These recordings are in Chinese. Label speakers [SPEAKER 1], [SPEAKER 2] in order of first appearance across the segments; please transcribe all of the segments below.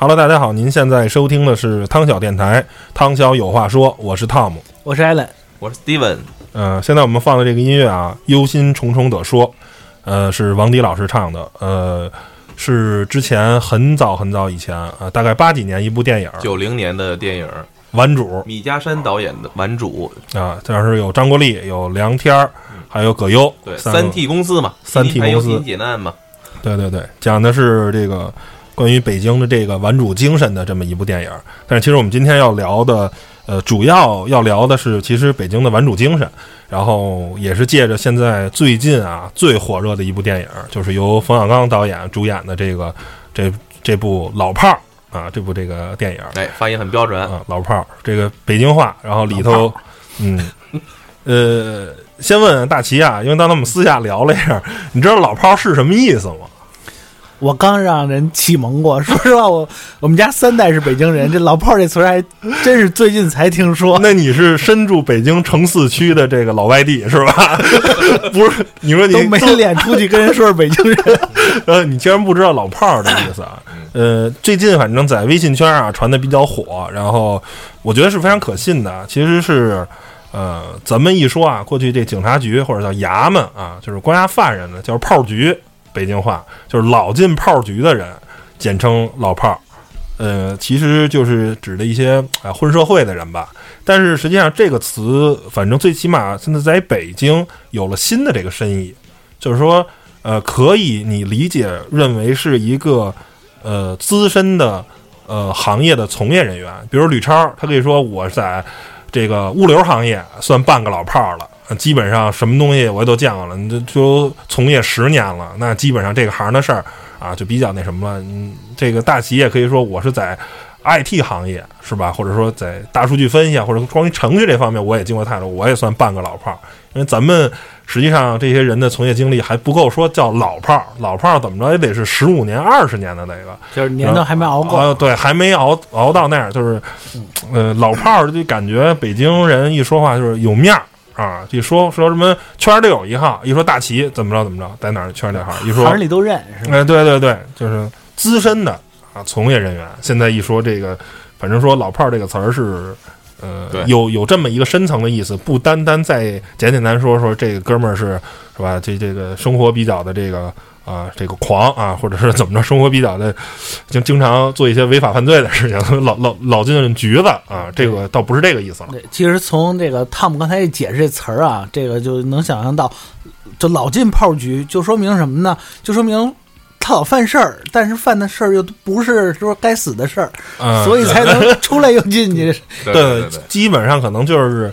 [SPEAKER 1] Hello，大家好，您现在收听的是汤小电台，汤小有话说，我是 Tom，。
[SPEAKER 2] 我是艾伦，
[SPEAKER 3] 我是 Steven，
[SPEAKER 1] 呃，现在我们放的这个音乐啊，《忧心忡忡地说》，呃，是王迪老师唱的，呃，是之前很早很早以前啊、呃大概八几年一部电影《
[SPEAKER 3] 九零年的电影，
[SPEAKER 1] 顽主。
[SPEAKER 3] 米家山导演的《顽主》，》
[SPEAKER 1] 啊，这是有张国立、有梁天儿，还有葛优，
[SPEAKER 3] 对，
[SPEAKER 1] 三
[SPEAKER 3] T 公司嘛，
[SPEAKER 1] 三 T 公司。
[SPEAKER 3] 还有新解难嘛，
[SPEAKER 1] 对对对，讲的是这个关于北京的这个顽主精神的这么一部电影。但是其实我们今天要聊的，呃，主要要聊的是其实北京的顽主精神，然后也是借着现在最近啊最火热的一部电影，就是由冯小刚导演主演的这个这这部老炮儿啊，这部这个电影。
[SPEAKER 3] 哎，发音很标准，
[SPEAKER 1] 啊，老炮儿，这个北京话，然后里头，嗯，呃，先问问大齐啊，因为刚才我们私下聊了一下，你知道“老炮儿”是什么意思吗？
[SPEAKER 2] 我刚让人启蒙过。说实话，我我们家三代是北京人，这“老炮儿”这词儿还真是最近才听说。
[SPEAKER 1] 那你是身住北京城四区的这个老外地是吧？不是，你说你
[SPEAKER 2] 都没脸出去跟人说是北京人，
[SPEAKER 1] 呃，你竟然不知道“老炮儿”的意思啊？呃，最近反正在微信圈啊传的比较火，然后我觉得是非常可信的。其实是，呃，咱们一说啊，过去这警察局或者叫衙门啊，就是关押犯人的叫炮局，北京话就是老进炮局的人，简称老炮儿。呃，其实就是指的一些啊、混社会的人吧。但是实际上这个词，反正最起码现在在北京有了新的这个深意，就是说，呃，可以你理解认为是一个呃资深的呃行业的从业人员，比如吕超，他可以说我在这个物流行业算半个老炮儿了。呃基本上什么东西我也都见过了，你这都从业十年了，那基本上这个行的事儿啊，就比较那什么了。嗯，这个大企业可以说我是在 IT 行业是吧？或者说在大数据分析啊，或者关于程序这方面，我也经过太多，我也算半个老炮儿。因为咱们实际上这些人的从业经历还不够说叫老炮儿，老炮儿怎么着也得是十五年、二十年的那个。
[SPEAKER 2] 就是年头还没熬过。
[SPEAKER 1] 啊，对，还没熬熬到那样，就是，呃，老炮儿就感觉北京人一说话就是有面儿啊，一说说什么圈儿里有一号，一说大旗怎么着怎么着，在哪儿圈儿里号，一说
[SPEAKER 2] 圈里都认是吧？
[SPEAKER 1] 哎，对对对，就是资深的啊从业人员。现在一说这个，反正说“老炮儿”这个词儿是，呃，有有这么一个深层的意思，不单单在简简单说说这个哥们儿是是吧？这这个生活比较的这个啊、这个狂啊，或者是怎么着，生活比较的经经常做一些违法犯罪的事情，老老老进局子啊，这个倒不是这个意思了。
[SPEAKER 2] 对，其实从这个汤姆刚才一解释这词儿啊，这个就能想象到，就老进炮局，就说明什么呢？就说明他老犯事儿，但是犯的事儿又不是说该死的事儿，
[SPEAKER 1] 嗯，
[SPEAKER 2] 所以才能 出来又进去。
[SPEAKER 3] 对
[SPEAKER 1] 对
[SPEAKER 3] 对对，
[SPEAKER 1] 基本上可能就是，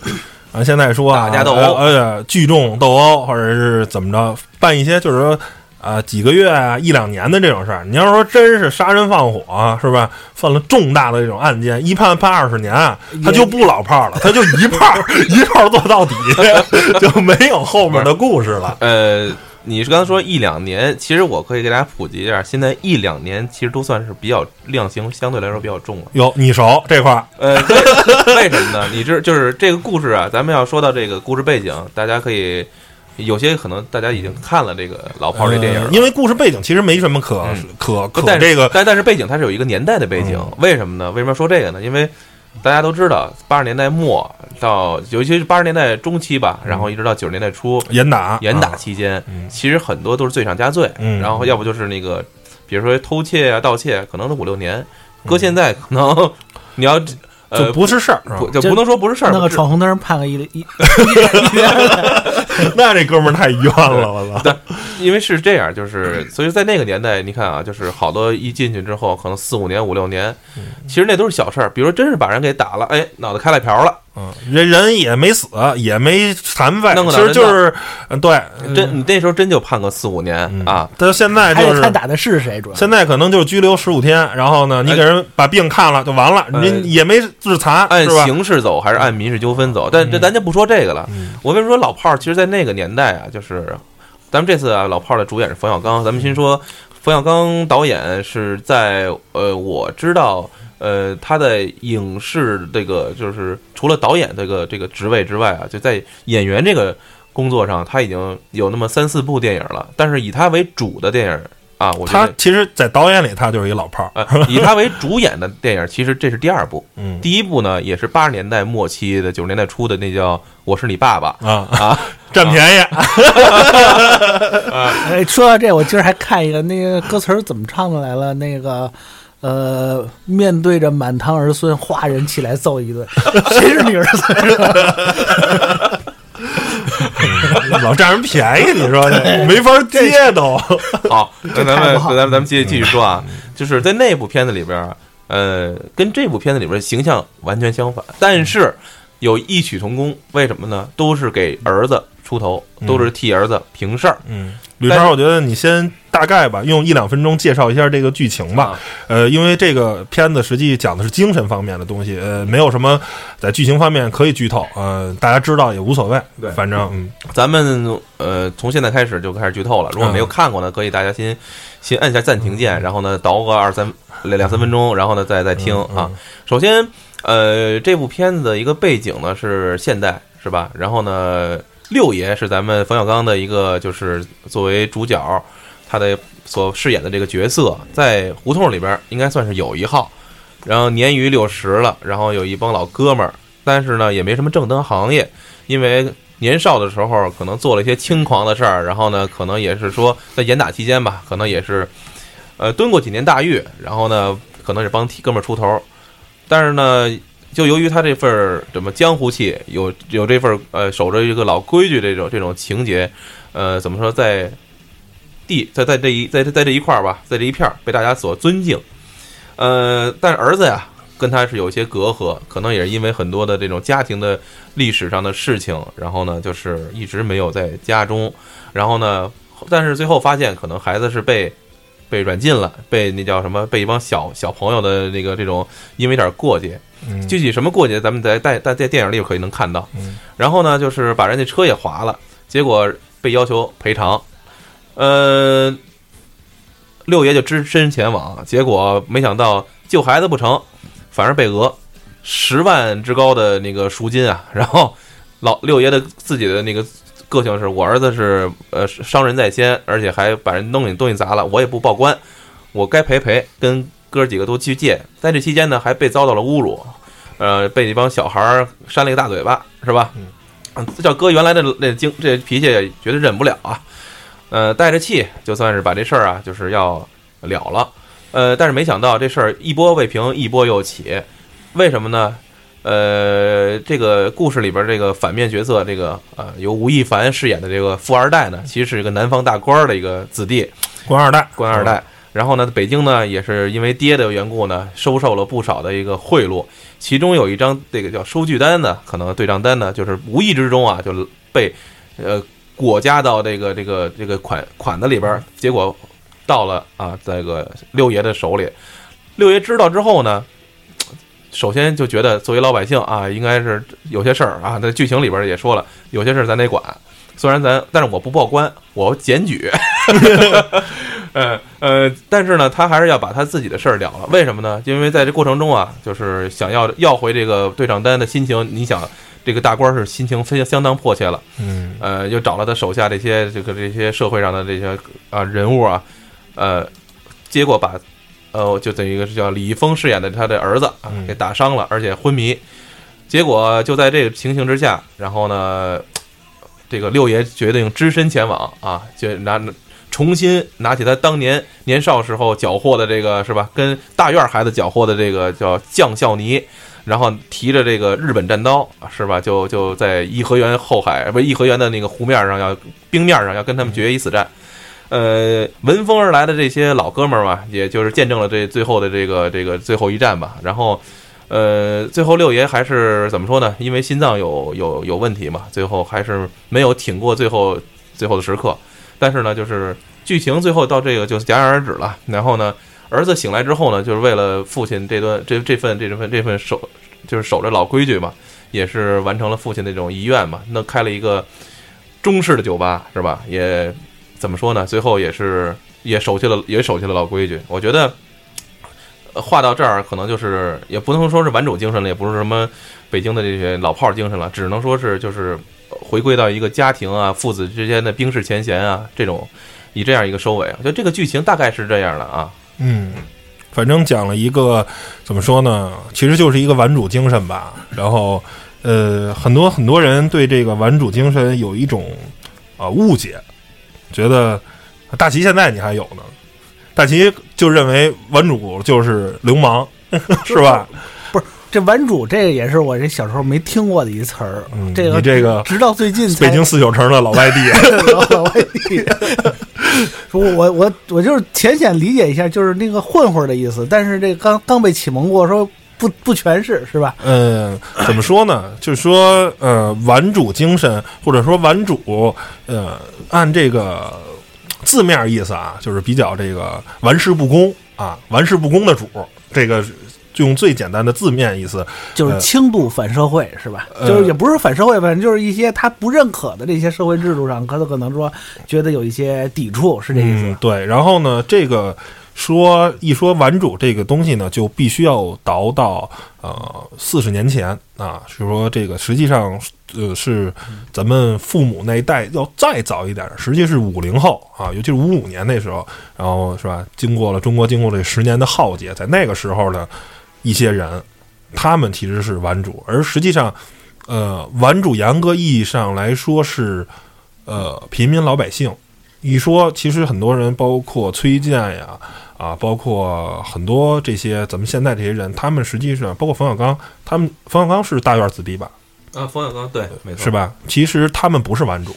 [SPEAKER 1] 啊，现在说啊，
[SPEAKER 3] 打架斗殴
[SPEAKER 1] 呃，呃聚众斗殴，或者是怎么着，办一些就是说。啊，几个月啊，一两年的这种事儿，你要说真是杀人放火、是吧？犯了重大的这种案件，一判判二十年，他就不老炮儿了，他就一炮儿 一炮儿做到底，就没有后面的故事了。
[SPEAKER 3] 呃，你是刚才说一两年，其实我可以给大家普及一下，现在一两年其实都算是比较量刑相对来说比较重了。
[SPEAKER 1] 有你熟这块儿，
[SPEAKER 3] 呃，为什么呢？你这就是这个故事啊，咱们要说到这个故事背景，大家可以有些可能大家已经看了这个老炮儿这电影
[SPEAKER 1] 呃，因为故事背景其实没什么可、
[SPEAKER 3] 嗯。
[SPEAKER 1] 可可
[SPEAKER 3] 但
[SPEAKER 1] 这个
[SPEAKER 3] 但但是背景它是有一个年代的背景，
[SPEAKER 1] 嗯。
[SPEAKER 3] 为什么呢？为什么要说这个呢？因为大家都知道，八十年代末到尤其是八十年代中期吧，然后一直到九十年代初，
[SPEAKER 1] 严打
[SPEAKER 3] 严打
[SPEAKER 1] 啊
[SPEAKER 3] 期间，
[SPEAKER 1] 嗯。
[SPEAKER 3] 其实很多都是罪上加罪，
[SPEAKER 1] 嗯。
[SPEAKER 3] 然后要不就是那个，比如说偷窃啊、盗窃，可能都五六年，搁现在可能你要呃
[SPEAKER 1] 就不是事儿，是吧
[SPEAKER 3] 不就不能说不是事儿，
[SPEAKER 2] 那个闯红灯判个一一 一
[SPEAKER 1] 那这哥们儿太冤了，我操！
[SPEAKER 3] 因为是这样，就是所以在那个年代，你看啊，就是好多一进去之后，可能四五年、五六年，其实那都是小事儿。比如说真是把人给打了，哎，脑袋开了瓢了，
[SPEAKER 1] 嗯，人人也没死，也没残废
[SPEAKER 3] 弄，个
[SPEAKER 1] 其实就是，嗯，对，
[SPEAKER 3] 真你那时候真就判个四五年
[SPEAKER 1] 嗯
[SPEAKER 3] 啊。
[SPEAKER 1] 但是现在就是
[SPEAKER 2] 还得看打的是谁，主要
[SPEAKER 1] 现在可能就是拘留十五天，然后呢，你给人把病看了就完了，
[SPEAKER 3] 哎
[SPEAKER 1] 人也没致残，
[SPEAKER 3] 按？刑事走还是按民事纠纷走？但这咱就不说这个了。
[SPEAKER 1] 嗯
[SPEAKER 3] 我为什么说老炮儿？其实，在那个年代啊，就是咱们这次啊，老炮儿的主演是冯小刚。咱们先说冯小刚导演是在呃，我知道呃，他的影视这个就是除了导演这个这个职位之外啊，就在演员这个工作上，他已经有那么三四部电影了。但是以他为主的电影啊，我觉得。
[SPEAKER 1] 他其实，在导演里他就是一老炮儿，
[SPEAKER 3] 呃，以他为主演的电影，其实这是第二部。
[SPEAKER 1] 嗯
[SPEAKER 3] 第一部呢，也是八十年代末期的九十年代初的那叫《我是你爸爸》
[SPEAKER 1] 啊，
[SPEAKER 3] 啊，
[SPEAKER 1] 占便宜，
[SPEAKER 2] 哎，说到这，我今儿还看一个那个歌词儿怎么唱的来了，那个。呃，面对着满堂儿孙，哗人起来揍一顿，谁是你儿子？
[SPEAKER 1] 老占人便宜，你说这没法接都。
[SPEAKER 3] 好，那咱们咱们咱们继续继续说啊，就是在那部片子里边儿，呃，跟这部片子里边形象完全相反，但是有异曲同工。为什么呢？都是给儿子出头，都是替儿子平事儿。
[SPEAKER 1] 嗯，吕超，我觉得你先大概吧，用一两分钟介绍一下这个剧情吧。
[SPEAKER 3] 啊
[SPEAKER 1] 呃，因为这个片子实际讲的是精神方面的东西，呃，没有什么在剧情方面可以剧透，呃，大家知道也无所谓。
[SPEAKER 3] 对
[SPEAKER 1] 反正嗯，
[SPEAKER 3] 咱们呃，从现在开始就开始剧透了。如果没有看过呢，可以大家先先按下暂停键，然后呢倒个二三两两三分钟，然后呢再再听
[SPEAKER 1] 嗯
[SPEAKER 3] 啊。首先，呃，这部片子的一个背景呢是现代，是吧？然后呢，六爷是咱们冯小刚的一个，就是作为主角，他的所饰演的这个角色，在胡同里边应该算是有一号。然后年逾六十了，然后有一帮老哥们儿，但是呢也没什么正当行业，因为年少的时候可能做了一些轻狂的事儿，然后呢可能也是说在严打期间吧，可能也是呃蹲过几年大狱，然后呢可能是帮替哥们儿出头，但是呢就由于他这份儿怎么江湖气，有有这份儿呃守着一个老规矩这种这种情节，呃怎么说在地在在这一在在这一块儿吧，在这一片儿被大家所尊敬，呃，但是儿子呀。跟他是有些隔阂，可能也是因为很多的这种家庭的历史上的事情，然后呢，就是一直没有在家中，然后呢，但是最后发现，可能孩子是被被软禁了，被那叫什么，被一帮小小朋友的那个这种，因为点过节，
[SPEAKER 1] 嗯
[SPEAKER 3] 具体什么过节，咱们在在在在电影里可以能看到
[SPEAKER 1] 嗯。
[SPEAKER 3] 然后呢，就是把人家车也划了，结果被要求赔偿，呃，六爷就只身前往，结果没想到救孩子不成，反而被讹十万之高的那个赎金啊！然后老六爷的自己的那个个性是我儿子是呃伤人在先，而且还把人东西东西砸了，我也不报官，我该赔赔，跟哥几个都去借。在这期间呢，还被遭到了侮辱，呃，被一帮小孩儿扇了一个大嘴巴，是吧？嗯，叫哥原来的那精这脾气也觉得忍不了啊，呃，带着气就算是把这事儿啊，就是要了了。呃，但是没想到这事儿一波未平，一波又起，为什么呢？呃，这个故事里边这个反面角色，这个呃由吴亦凡饰演的这个富二代呢，其实是一个南方大官儿的一个子弟，
[SPEAKER 1] 官二代，
[SPEAKER 3] 官二代。然后呢，北京呢也是因为爹的缘故呢，收受了不少的一个贿赂，其中有一张这个叫收据单呢，可能对账单呢，就是无意之中啊，就被呃裹加到这个这个这个款款子里边，结果到了啊这个六爷的手里。六爷知道之后呢，首先就觉得作为老百姓啊，应该是有些事儿啊，在剧情里边也说了，有些事儿咱得管。虽然咱，但是我不报官，我检举。呃呃，但是呢，他还是要把他自己的事儿了了。为什么呢？因为在这过程中啊，就是想要要回这个对账单的心情，你想，这个大官是心情非常相当迫切了。
[SPEAKER 1] 嗯
[SPEAKER 3] 呃，又找了他手下这些这个这些社会上的这些啊人物啊，呃，结果把呃，就等于一个是叫李易峰饰演的他的儿子啊，给打伤了，而且昏迷。结果就在这个情形之下，然后呢，这个六爷决定只身前往啊，就拿重新拿起他当年年少时候缴获的这个是吧，跟大院孩子缴获的这个叫将校泥，然后提着这个日本战刀啊是吧，就就在颐和园后海不是颐和园的那个湖面上要冰面上要跟他们决一死战。呃，闻风而来的这些老哥们儿嘛，也就是见证了这最后的这个这个最后一战吧。然后，呃，最后六爷还是怎么说呢？因为心脏有有有问题嘛，最后还是没有挺过最后最后的时刻。但是呢，就是剧情最后到这个就戛然而止了。然后呢，儿子醒来之后呢，就是为了父亲这段这这份这份这份守就是守着老规矩嘛，也是完成了父亲那种遗愿嘛，那开了一个中式的酒吧是吧？也怎么说呢？最后也是也守下了也守下了老规矩。我觉得。话到这儿，可能就是也不能说是顽主精神了，也不是什么北京的这些老炮精神了，只能说是就是回归到一个家庭啊、父子之间的冰释前嫌啊这种，以这样一个收尾。我觉得这个剧情大概是这样的啊。
[SPEAKER 1] 嗯，反正讲了一个怎么说呢，其实就是一个顽主精神吧。然后，呃，很多很多人对这个顽主精神有一种啊、误解，觉得大齐现在你还有呢，大齐就认为顽主就是流氓，是吧？
[SPEAKER 2] 不是这顽主，这个也是我这小时候没听过的一词儿。
[SPEAKER 1] 嗯，
[SPEAKER 2] 这个
[SPEAKER 1] 你这个
[SPEAKER 2] 直到最近
[SPEAKER 1] 北京四九城的老外地，
[SPEAKER 2] 老外地，我我我我就是浅显理解一下，就是那个混混的意思。但是这刚刚被启蒙过，说不不全是是吧？
[SPEAKER 1] 嗯，怎么说呢？就是说，呃，顽主精神，或者说顽主，呃，按这个字面意思啊，就是比较这个玩世不恭啊，玩世不恭的主，这个就用最简单的字面意思，
[SPEAKER 2] 就是轻度反社会是吧？
[SPEAKER 1] 呃
[SPEAKER 2] 就是也不是反社会，反正就是一些他不认可的这些社会制度上，可可能说觉得有一些抵触，是这意
[SPEAKER 1] 嗯
[SPEAKER 2] 思。，
[SPEAKER 1] 对。然后呢，这个说一说顽主这个东西呢，就必须要倒到呃四十年前啊，是说这个实际上呃是咱们父母那一代要再早一点，实际是五零后啊，尤其是五五年那时候，然后是吧？经过了中国经过这十年的浩劫，在那个时候呢，一些人他们其实是顽主，而实际上。呃，顽主严格意义上来说是，呃，平民老百姓。一说，其实很多人，包括崔健呀，啊，包括很多这些咱们现在这些人，他们实际上包括冯小刚，他们冯小刚是大院子弟吧，
[SPEAKER 3] 啊，冯小刚对，没错，
[SPEAKER 1] 是？吧？其实他们不是顽主，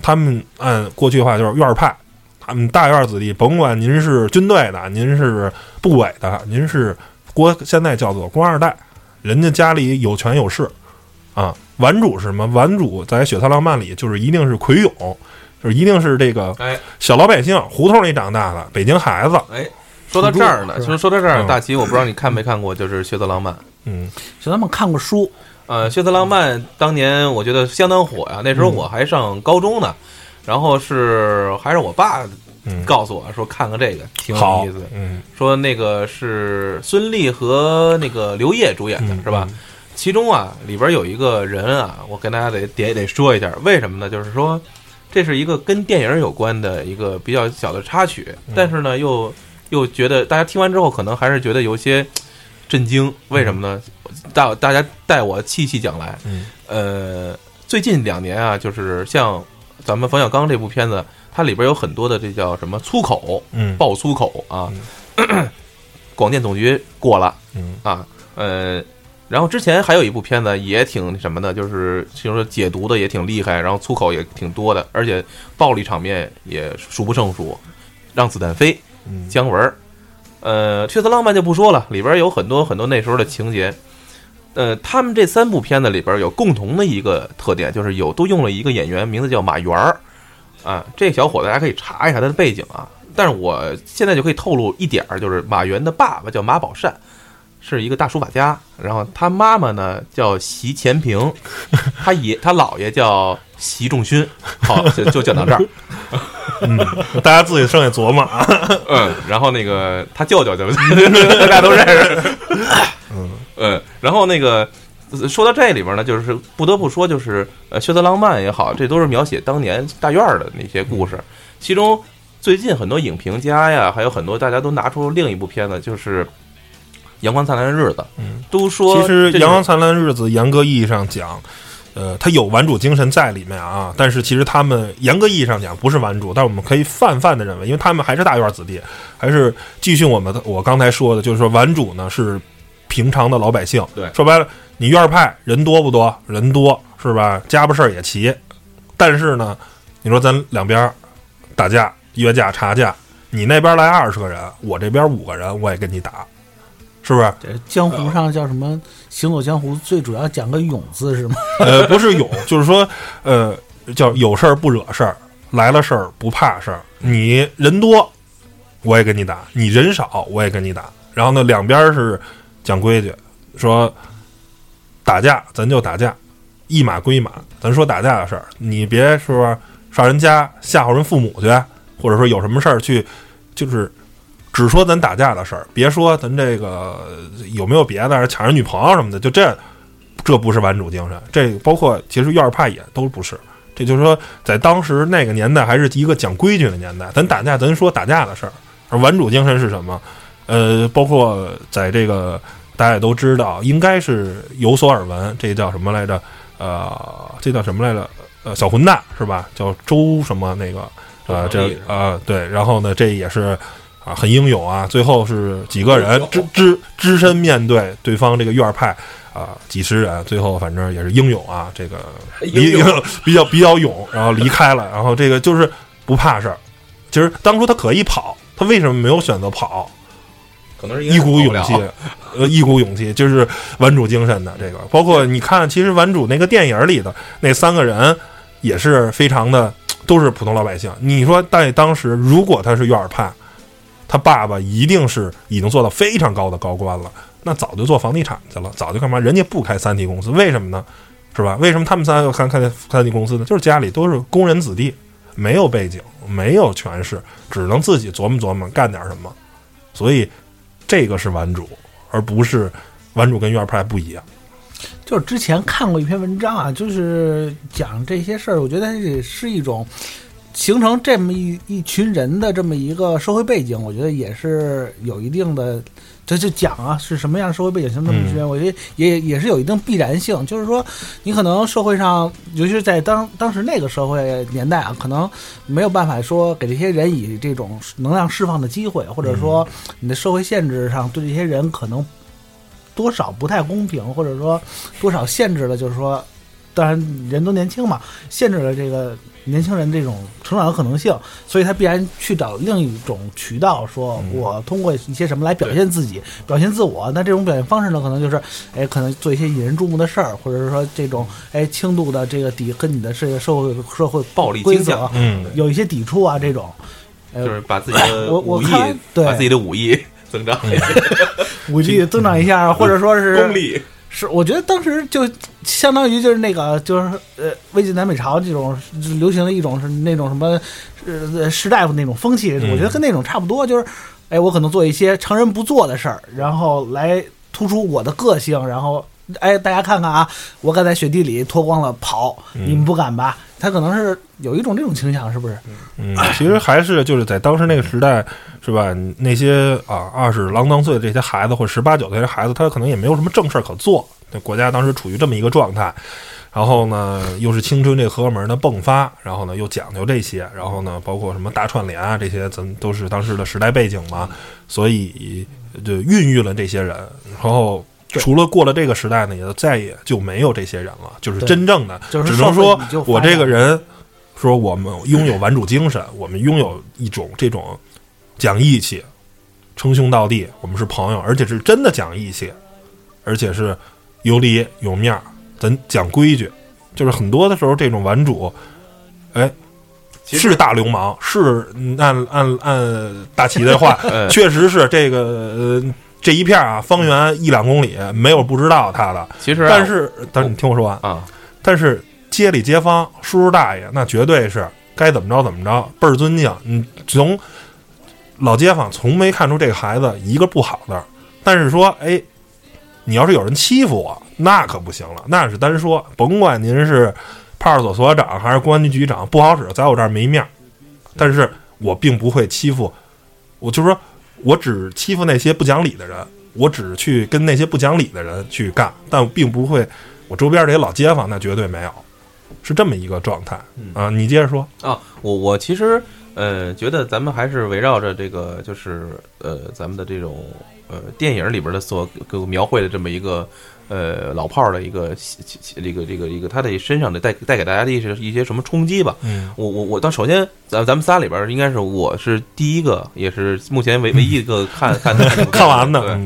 [SPEAKER 1] 他们按过去的话就是院儿派，他们大院子弟，甭管您是军队的，您是部委的，您是国现在叫做官二代，人家家里有权有势啊。顽主是什么？顽主在《血色浪漫》里就是一定是魁勇，就是一定是这个
[SPEAKER 3] 哎。
[SPEAKER 1] 小老百姓胡同里长大的北京孩子。
[SPEAKER 3] 哎，说到这儿呢，
[SPEAKER 2] 其实
[SPEAKER 3] 说说到这儿，
[SPEAKER 1] 嗯。
[SPEAKER 3] 大齐，我不知道你看没看过，就是《血色浪漫》。
[SPEAKER 1] 嗯。
[SPEAKER 2] 就他们看过书，
[SPEAKER 3] 呃，《血色浪漫》当年我觉得相当火呀，那时候我还上高中呢，然后是还是我爸
[SPEAKER 1] 嗯，
[SPEAKER 3] 告诉我说看看这个挺有意思的，，
[SPEAKER 1] 嗯，
[SPEAKER 3] 说那个是孙俪和那个刘烨主演的
[SPEAKER 1] 嗯
[SPEAKER 3] 是吧？其中啊里边有一个人啊，我跟大家得得得说一下，为什么呢？就是说这是一个跟电影有关的一个比较小的插曲，
[SPEAKER 1] 嗯。
[SPEAKER 3] 但是呢又又觉得大家听完之后可能还是觉得有些震惊，为什么呢？大大家带我细细讲来，
[SPEAKER 1] 嗯。
[SPEAKER 3] 呃，最近两年啊，就是像咱们冯小刚这部片子，它里边有很多的这叫什么粗口，
[SPEAKER 1] 嗯，
[SPEAKER 3] 爆粗口啊，广电总局过了
[SPEAKER 1] 嗯。
[SPEAKER 3] 啊，呃，然后之前还有一部片子也挺什么的，就是就是说解读的也挺厉害，然后粗口也挺多的，而且暴力场面也数不胜数，让子弹飞，
[SPEAKER 1] 嗯
[SPEAKER 3] 姜文儿，呃，《血色浪漫》就不说了，里边有很多很多那时候的情节。呃，他们这三部片子里边有共同的一个特点，就是有都用了一个演员，名字叫马元儿，啊，这小伙子大家可以查一下他的背景啊。但是我现在就可以透露一点儿，就是马原的爸爸叫马宝善，是一个大书法家，然后他妈妈呢叫席前平，他爷他姥爷叫席仲勋。好，就就讲到这儿。
[SPEAKER 1] 嗯，大家自己剩下琢磨啊。
[SPEAKER 3] 嗯，然后那个他舅舅对不对？大家都认识。
[SPEAKER 1] 嗯
[SPEAKER 3] 嗯，然后那个呃说到这里边呢，就是不得不说，就是呃，《血色浪漫》也好，这都是描写当年大院儿的那些故事。其中最近很多影评家呀，还有很多大家都拿出另一部片子，就是《阳光灿烂的日子》，
[SPEAKER 1] 嗯，
[SPEAKER 3] 都说
[SPEAKER 1] 其实《阳光灿烂的日子》严格意义上讲，呃，它有玩主精神在里面啊，但是其实他们严格意义上讲不是玩主，但是我们可以泛泛的认为，因为他们还是大院子弟，还是继续我们的我刚才说的，就是说玩主呢是平常的老百姓，
[SPEAKER 3] 对。
[SPEAKER 1] 说白了，你院派人多不多？人多是吧？家巴事儿也齐，但是呢，你说咱两边打架约架查架，你那边来二十个人，我这边五个人，我也跟你打，是不是？
[SPEAKER 2] 这江湖上叫什么？行走江湖最主要讲个勇字是吗？
[SPEAKER 1] 呃，不是勇，就是说，呃，叫有事儿不惹事儿，来了事儿不怕事儿。你人多，我也跟你打；你人少，我也跟你打。然后呢，两边是讲规矩，说打架咱就打架，一码归一码。咱说打架的事儿，你别说上人家吓唬人父母去，或者说有什么事儿去，就是只说咱打架的事儿，别说咱这个有没有别的抢人女朋友什么的，就这。这不是玩主精神，这包括其实院派也都不是。这就是说，在当时那个年代，还是一个讲规矩的年代。咱打架，咱说打架的事儿，而玩主精神是什么？呃，包括在这个大家也都知道，应该是有所耳闻。这叫什么来着？呃，这叫什么来着？呃，小混蛋是吧？叫周什么那个？呃，这呃对，然后呢，这也是啊，很英勇啊。最后是几个人只只只身面对对方这个院派。啊，几十人，最后反正也是英勇啊，这个比 比较比较勇，然后离开了，然后这个就是不怕事儿。其实当初他可以跑，他为什么没有选择跑？
[SPEAKER 3] 可能是
[SPEAKER 1] 一股勇气，呃，一股勇气就是玩主精神的这个。包括你看，其实玩主那个电影里的那三个人也是非常的，都是普通老百姓。你说在当时，如果他是院派，他爸爸一定是已经做到非常高的高官了。那早就做房地产去了，早就干嘛？人家不开三 T 公司，为什么呢？是吧？为什么他们仨要开开三 T 公司呢？就是家里都是工人子弟，没有背景，没有权势，只能自己琢磨琢磨干点什么。所以这个是玩主，而不是玩主跟院派不一样。
[SPEAKER 2] 就是之前看过一篇文章啊，就是讲这些事儿，我觉得也是一种形成这么一一群人的这么一个社会背景，我觉得也是有一定的。这就讲啊，是什么样的社会背景形成这么一群人？我觉得也也是有一定必然性，就是说，你可能社会上，尤其是在当当时那个社会年代啊，可能没有办法说给这些人以这种能量释放的机会，或者说你的社会限制上对这些人可能多少不太公平，或者说多少限制了，就是说，当然人都年轻嘛，限制了这个。年轻人这种成长的可能性，所以他必然去找另一种渠道，说我通过一些什么来表现自己、表现自我。那这种表现方式呢，可能就是，哎，可能做一些引人注目的事儿，或者是说这种，哎，轻度的这个抵跟你的这个社会社会
[SPEAKER 3] 暴力
[SPEAKER 2] 规则，嗯，有一些抵触啊，这种，
[SPEAKER 3] 就是把自己的武艺，
[SPEAKER 2] 对，
[SPEAKER 3] 把自己的武艺 增长，
[SPEAKER 2] 武艺增长一下，或者说是
[SPEAKER 3] 功力。
[SPEAKER 2] 是，我觉得当时就相当于就是那个，就是呃，魏晋南北朝这种流行的一种是那种什么，呃，士大夫那种风气，我觉得跟那种差不多。就是，哎，我可能做一些常人不做的事儿，然后来突出我的个性，然后，哎，大家看看啊，我敢在雪地里脱光了跑，你们不敢吧？他可能是有一种这种倾向，是不是？
[SPEAKER 1] 嗯，其实还是就是在当时那个时代，是吧？那些啊二十郎当岁的这些孩子，或者十八九岁的孩子，他可能也没有什么正事儿可做。那国家当时处于这么一个状态，然后呢，又是青春这荷尔蒙的迸发，然后呢，又讲究这些，然后呢，包括什么大串联啊，这些咱都是当时的时代背景嘛，所以就孕育了这些人。然后除了过了这个时代呢，也就再也就没有这些人了，就是真正的，
[SPEAKER 2] 只
[SPEAKER 1] 能说我这个人说我们拥有玩主精神，我们拥有一种这种讲义气、称兄道弟，我们是朋友，而且是真的讲义气，而且是。有理有面儿，咱讲规矩，就是很多的时候，这种玩主，哎，是大流氓，是按按按大齐的话，确实是这个呃这一片啊，方圆一两公里没有不知道他的。
[SPEAKER 3] 其实，
[SPEAKER 1] 但是，但是你听我说完
[SPEAKER 3] 啊，
[SPEAKER 1] 但是街里街坊叔叔大爷那绝对是该怎么着怎么着，倍儿尊敬。你从老街坊从没看出这个孩子一个不好的，但是说哎。你要是有人欺负我，那可不行了。那是单说，甭管您是派出所所长还是公安局局长，不好使，在我这儿没面儿。但是我并不会欺负，我就说我只欺负那些不讲理的人，我只去跟那些不讲理的人去干，但并不会我周边这些老街坊那绝对没有，是这么一个状态啊。你接着说，
[SPEAKER 3] 啊，我我其实呃觉得咱们还是围绕着这个，就是呃咱们的这种呃电影里边的所给我描绘的这么一个呃老炮儿的一个这个这个一个他的身上的带带给大家的一些一些什么冲击吧。
[SPEAKER 1] 嗯
[SPEAKER 3] 我我我，当首先咱咱们仨里边儿应该是我是第一个，也是目前唯唯一一个看看的
[SPEAKER 1] 看完的，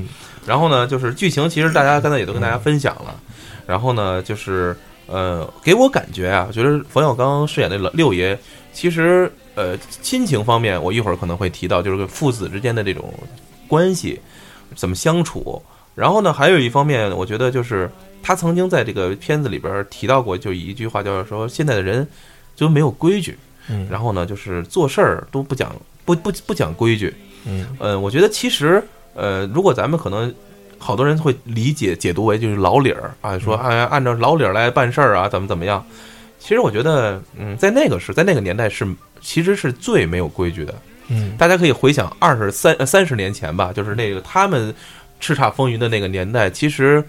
[SPEAKER 3] 然后呢，就是剧情，其实大家刚才也都跟大家分享了。然后呢，就是呃，给我感觉啊，觉得冯小刚饰演的老六爷，其实呃，亲情方面，我一会儿可能会提到，就是父子之间的这种关系怎么相处。然后呢，还有一方面，我觉得就是他曾经在这个片子里边提到过，就一句话，叫说现在的人就没有规矩，
[SPEAKER 1] 嗯
[SPEAKER 3] 然后呢，就是做事儿都不讲不不不讲规矩。
[SPEAKER 1] 嗯
[SPEAKER 3] 呃，我觉得其实呃，如果咱们可能好多人会理解解读为就是老理儿啊，说哎按照老理儿来办事儿啊，怎么怎么样。其实我觉得，嗯，在那个时，在那个年代是其实是最没有规矩的。
[SPEAKER 1] 嗯
[SPEAKER 3] 大家可以回想二十三呃三十年前吧，就是那个他们叱咤风云的那个年代，其实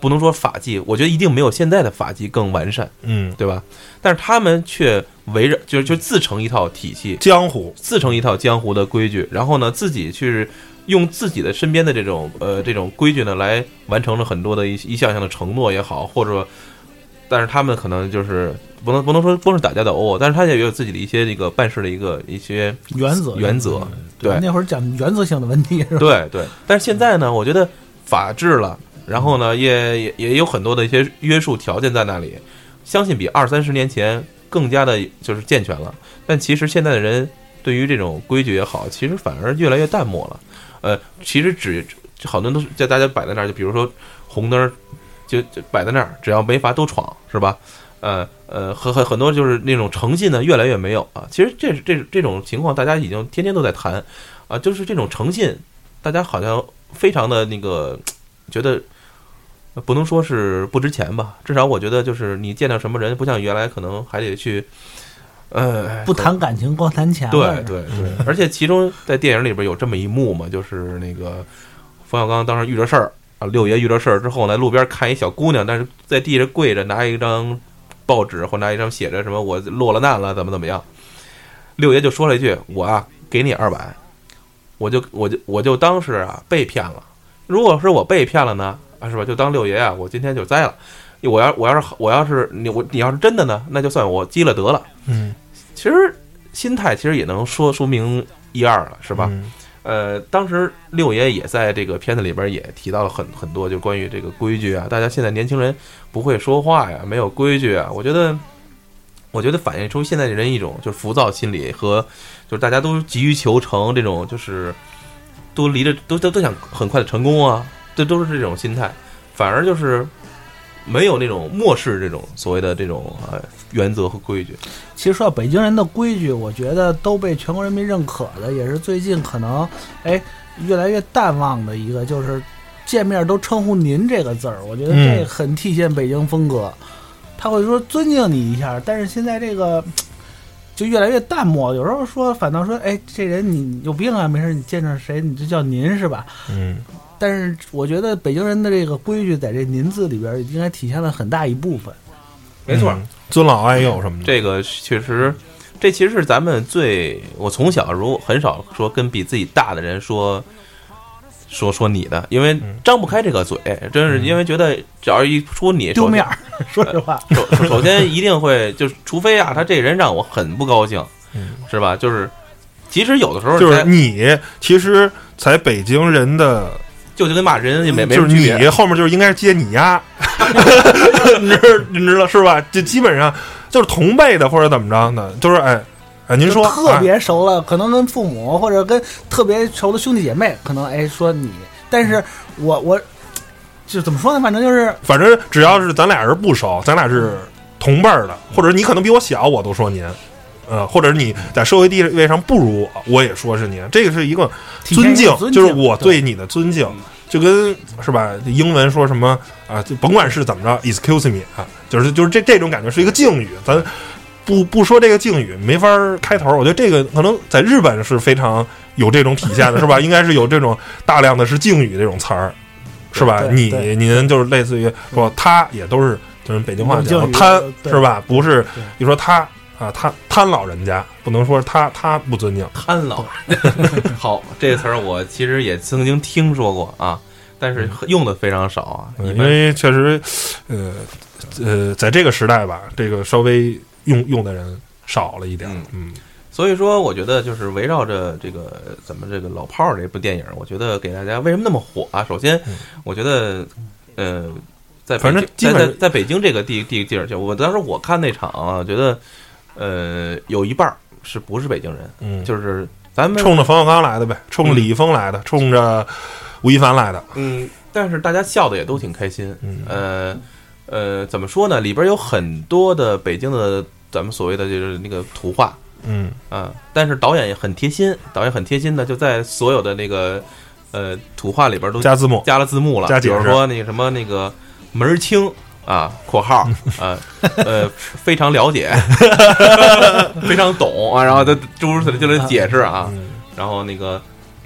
[SPEAKER 3] 不能说法纪，我觉得一定没有现在的法纪更完善，
[SPEAKER 1] 嗯，
[SPEAKER 3] 对吧？但是他们却围着就是就自成一套体系，
[SPEAKER 1] 江湖，
[SPEAKER 3] 自成一套江湖的规矩，然后呢，自己去用自己的身边的这种呃这种规矩呢，来完成了很多的一一项项的承诺也好，或者，但是他们可能就是不能不能说光是打架斗殴，但是他也有自己的一些这个办事的一个一些
[SPEAKER 2] 原则
[SPEAKER 3] 原则，对
[SPEAKER 2] 那会儿讲原则性的问题是吧？
[SPEAKER 3] 对对。但是现在呢，我觉得法治了，然后呢，也也也有很多的一些约束条件在那里，相信比二三十年前更加的就是健全了。但其实现在的人对于这种规矩也好，其实反而越来越淡漠了。呃，其实只好多人都是在大家摆在那儿，就比如说红灯儿就就摆在那儿，只要没罚都闯，是吧？呃呃，很很很多就是那种诚信呢，越来越没有啊。其实这这这种情况，大家已经天天都在谈啊，就是这种诚信，大家好像非常的那个觉得。不能说是不值钱吧，至少我觉得就是你见到什么人，不像原来可能还得去，呃，
[SPEAKER 2] 不谈感情，光谈钱
[SPEAKER 3] 对。对对，而且其中在电影里边有这么一幕嘛，就是那个冯小刚当时遇着事儿啊，六爷遇着事儿之后呢，路边看一小姑娘，但是在地上跪着，拿一张报纸或拿一张写着什么我落了难了，怎么怎么样。六爷就说了一句：“我啊，给你二百。”我就我就我就当是啊被骗了。如果是我被骗了呢，啊是吧？就当六爷啊，我今天就栽了。我要我要是我要是你我你要是真的呢，那就算我积了德了。
[SPEAKER 1] 嗯，
[SPEAKER 3] 其实心态其实也能说说明一二了，是吧？
[SPEAKER 1] 嗯
[SPEAKER 3] 呃，当时六爷也在这个片子里边也提到了很很多，就关于这个规矩啊，大家现在年轻人不会说话呀，没有规矩啊，我觉得，我觉得反映出现在人一种就是浮躁心理和就是大家都急于求成这种就是都离着都都都想很快的成功啊，这都是这种心态，反而就是没有那种漠视这种所谓的这种呃原则和规矩。
[SPEAKER 2] 其实说到北京人的规矩，我觉得都被全国人民认可的，也是最近可能哎越来越淡忘的一个，就是见面都称呼“您”这个字儿。我觉得这
[SPEAKER 1] 嗯
[SPEAKER 2] 很体现北京风格。他会说尊敬你一下，但是现在这个 就越来越淡漠。有时候说反倒说，哎，这人你有病啊，没事你见着谁你就叫您是吧？
[SPEAKER 1] 嗯
[SPEAKER 2] 但是我觉得北京人的这个规矩在这“您”字里边应该体现了很大一部分。
[SPEAKER 3] 没错，
[SPEAKER 1] 嗯。尊老爱幼什么的，
[SPEAKER 3] 这个确实，这其实是咱们最我从小如很少说跟比自己大的人说说说你的，因为张不开这个嘴，真是因为觉得只要一说你
[SPEAKER 2] 丢面儿，说实话，
[SPEAKER 3] 首首首先一定会就是，除非啊，他这人让我很不高兴，是吧？就是其实有的时候
[SPEAKER 1] 就是你其实在北京人的
[SPEAKER 3] 就就跟骂人也没没什
[SPEAKER 1] 就是你后面就是应该是接你呀，你知你知道是吧？就基本上就是同辈的或者怎么着的，就是哎哎，您说
[SPEAKER 2] 特别熟了，可能跟父母或者跟特别熟的兄弟姐妹，可能哎说你，但是我我就怎么说呢？反正就是
[SPEAKER 1] 哎反正只要是咱俩人不熟，咱俩是同辈儿的，或者你可能比我小，我都说您。呃，或者是你在社会地位上不如我，我也说是您，这个是一个尊敬就是我对你的尊敬，就跟是吧？英文说什么啊？就甭管是怎么着，excuse me 啊，就是就是这这种感觉是一个敬语，咱不不说这个敬语没法儿开头。我觉得这个可能在日本是非常有这种体现的，是吧？应该是有这种大量的是敬语这种词儿，是吧？你您就是类似于说他也都是就是北京话讲贪是吧？不是
[SPEAKER 2] 对
[SPEAKER 1] 你说他啊，他贪老人家不能说他他不尊敬，
[SPEAKER 3] 贪老。好，这个词儿我其实也曾经听说过啊，但是用的非常少啊。
[SPEAKER 1] 嗯因为确实，呃呃，在这个时代吧，这个稍微用用的人少了一点儿，嗯
[SPEAKER 3] 所以说，我觉得就是围绕着这个咱们这个老炮儿这部电影，我觉得给大家为什么那么火啊？首先
[SPEAKER 1] 嗯，
[SPEAKER 3] 我觉得，呃，在
[SPEAKER 1] 反正
[SPEAKER 3] 在在在北京这个地地地儿，就我当时我看那场啊，觉得，呃，有一半儿是不是北京人，
[SPEAKER 1] 嗯，
[SPEAKER 3] 就是咱们
[SPEAKER 1] 冲着冯小刚来的呗，冲着李易峰来的，冲着吴亦凡来的，
[SPEAKER 3] 嗯，但是大家笑的也都挺开心，
[SPEAKER 1] 嗯。
[SPEAKER 3] 呃呃，怎么说呢？里边有很多的北京的咱们所谓的就是那个土话，
[SPEAKER 1] 嗯。
[SPEAKER 3] 啊，但是导演也很贴心，导演很贴心的就在所有的那个呃土话里边都
[SPEAKER 1] 加字幕，
[SPEAKER 3] 加了字幕了，
[SPEAKER 1] 加解释。
[SPEAKER 3] 比如说那个什么那个门儿清啊（括号啊 呃非常了解，非常懂啊），然后他诸如此类就来解释啊，
[SPEAKER 1] 嗯
[SPEAKER 3] 然后那个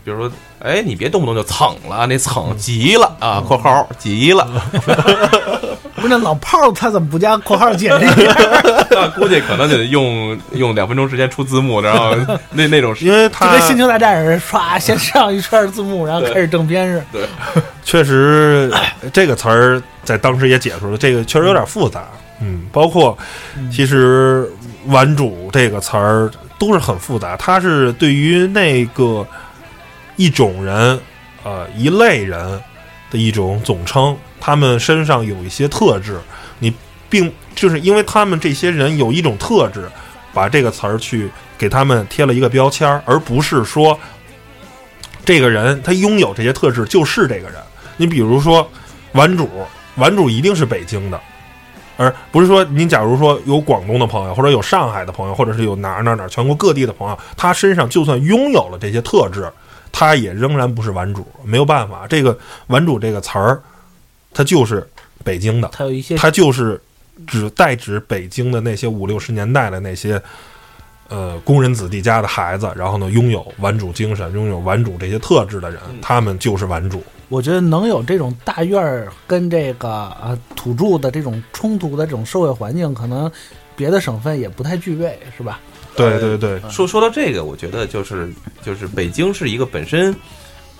[SPEAKER 3] 比如说哎你别动不动就蹭了，那蹭急了啊（括号急了
[SPEAKER 2] 不是那老炮儿他怎么不加括号解释一下？），
[SPEAKER 3] 那估计可能得用用两分钟时间出字幕，然后那那种
[SPEAKER 1] 因为
[SPEAKER 2] 就
[SPEAKER 1] 他
[SPEAKER 2] 跟《星球大战》似的，唰先上一串字幕，然后开始正片是。
[SPEAKER 1] 确实这个词儿在当时也解释了，这个确实有点复杂，嗯，包括其实“顽主”这个词儿都是很复杂，它是对于那个一种人，呃，一类人的一种总称，他们身上有一些特质，你并就是因为他们这些人有一种特质，把这个词儿去给他们贴了一个标签儿，而不是说这个人他拥有这些特质就是这个人。你比如说顽主，顽主一定是北京的，而不是说你假如说有广东的朋友，或者有上海的朋友，或者是有哪哪哪全国各地的朋友，他身上就算拥有了这些特质，他也仍然不是顽主，没有办法。这个顽主这个词儿，它就是北京的，
[SPEAKER 2] 他有一些
[SPEAKER 1] 它就是指代指北京的那些五六十年代的那些。呃，工人子弟家的孩子，然后呢，拥有顽主精神、拥有顽主这些特质的人，他们就是顽主。
[SPEAKER 2] 我觉得能有这种大院儿跟这个呃土著的这种冲突的这种社会环境，可能别的省份也不太具备，是吧？
[SPEAKER 1] 对对对，
[SPEAKER 3] 说说到这个，我觉得就是就是北京是一个本身，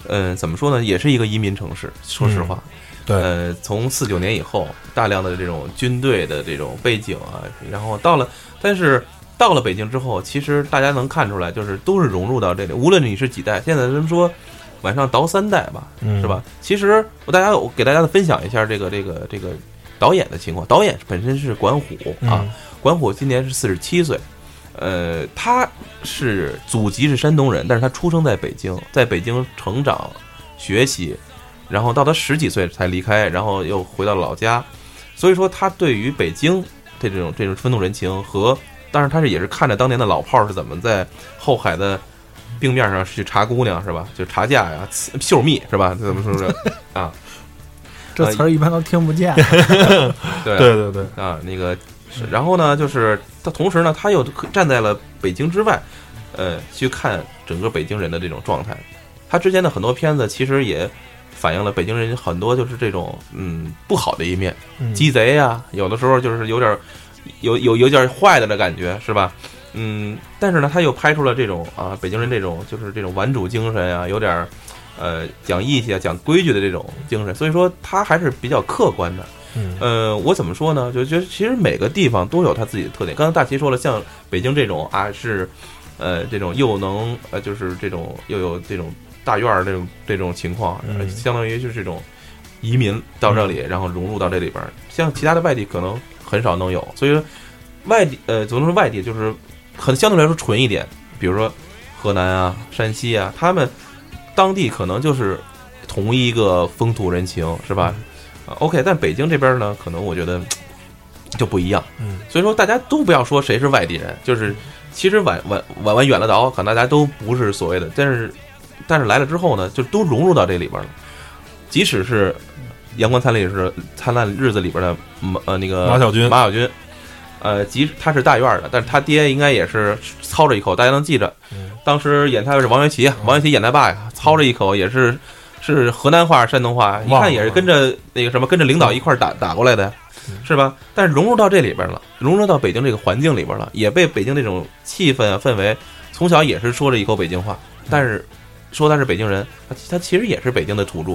[SPEAKER 3] 嗯、怎么说呢，也是一个移民城市。说实话，
[SPEAKER 1] 对
[SPEAKER 3] 呃，从四九年以后，大量的这种军队的这种背景啊，然后到了，但是到了北京之后，其实大家能看出来，就是都是融入到这里。无论你是几代，现在咱们说晚上倒三代吧，
[SPEAKER 1] 嗯
[SPEAKER 3] 是吧？其实我大家我给大家分享一下这个这个这个导演的情况。导演本身是管虎啊，
[SPEAKER 1] 嗯
[SPEAKER 3] 管虎今年是四十七岁，呃，他是祖籍是山东人，但是他出生在北京，在北京成长学习，然后到他十几岁才离开，然后又回到老家，所以说他对于北京的这种这种风土人情和，当然他是也是看着当年的老炮儿是怎么在后海的。冰面上去查姑娘是吧？就查价呀、刺绣蜜是吧？怎么说是啊？
[SPEAKER 2] 这词儿一般都听不见。
[SPEAKER 3] 对
[SPEAKER 1] 对对对，
[SPEAKER 3] 啊，那个，是然后呢，就是他同时呢，他又站在了北京之外，呃，去看整个北京人的这种状态。他之前的很多片子其实也反映了北京人很多就是这种嗯不好的一面，
[SPEAKER 1] 嗯
[SPEAKER 3] 鸡贼呀、有的时候就是有点儿有有有点儿坏的的感觉，是吧？嗯，但是呢，他又拍出了这种啊，北京人这种就是这种顽主精神啊、有点儿呃讲义气啊、讲规矩的这种精神，所以说他还是比较客观的。
[SPEAKER 1] 嗯
[SPEAKER 3] 呃，我怎么说呢？就觉得其实每个地方都有它自己的特点。刚才大齐说了，像北京这种啊，是呃这种又能呃就是这种又有这种大院儿这种这种情况，相当于就是这种移民到这里，然后融入到这里边儿。像其他的外地可能很少能有，所以说外地呃怎么说外地就是很相对来说纯一点，比如说河南啊、山西啊，他们当地可能就是同一个风土人情，是吧？啊，OK，但北京这边呢，可能我觉得就不一样。
[SPEAKER 1] 嗯，
[SPEAKER 3] 所以说大家都不要说谁是外地人，就是其实往往往往远了倒，可能大家都不是所谓的，但是但是来了之后呢，就都融入到这里边了。即使是《阳光灿烂是》灿烂日子里边的马呃那个
[SPEAKER 1] 马小军。
[SPEAKER 3] 马小军，呃，即他是大院的，但是他爹应该也是操着一口，大家能记着。
[SPEAKER 1] 嗯。
[SPEAKER 3] 当时演他是王元奇，王元奇演他爸呀，操着一口也是是河南话、山东话，一看也是跟着那个什么跟着领导一块儿打打过来的，是吧？但是融入到这里边了，融入到北京这个环境里边了，也被北京这种气氛啊氛围，从小也是说着一口北京话，但是说他是北京人，他他其实也是北京的土著。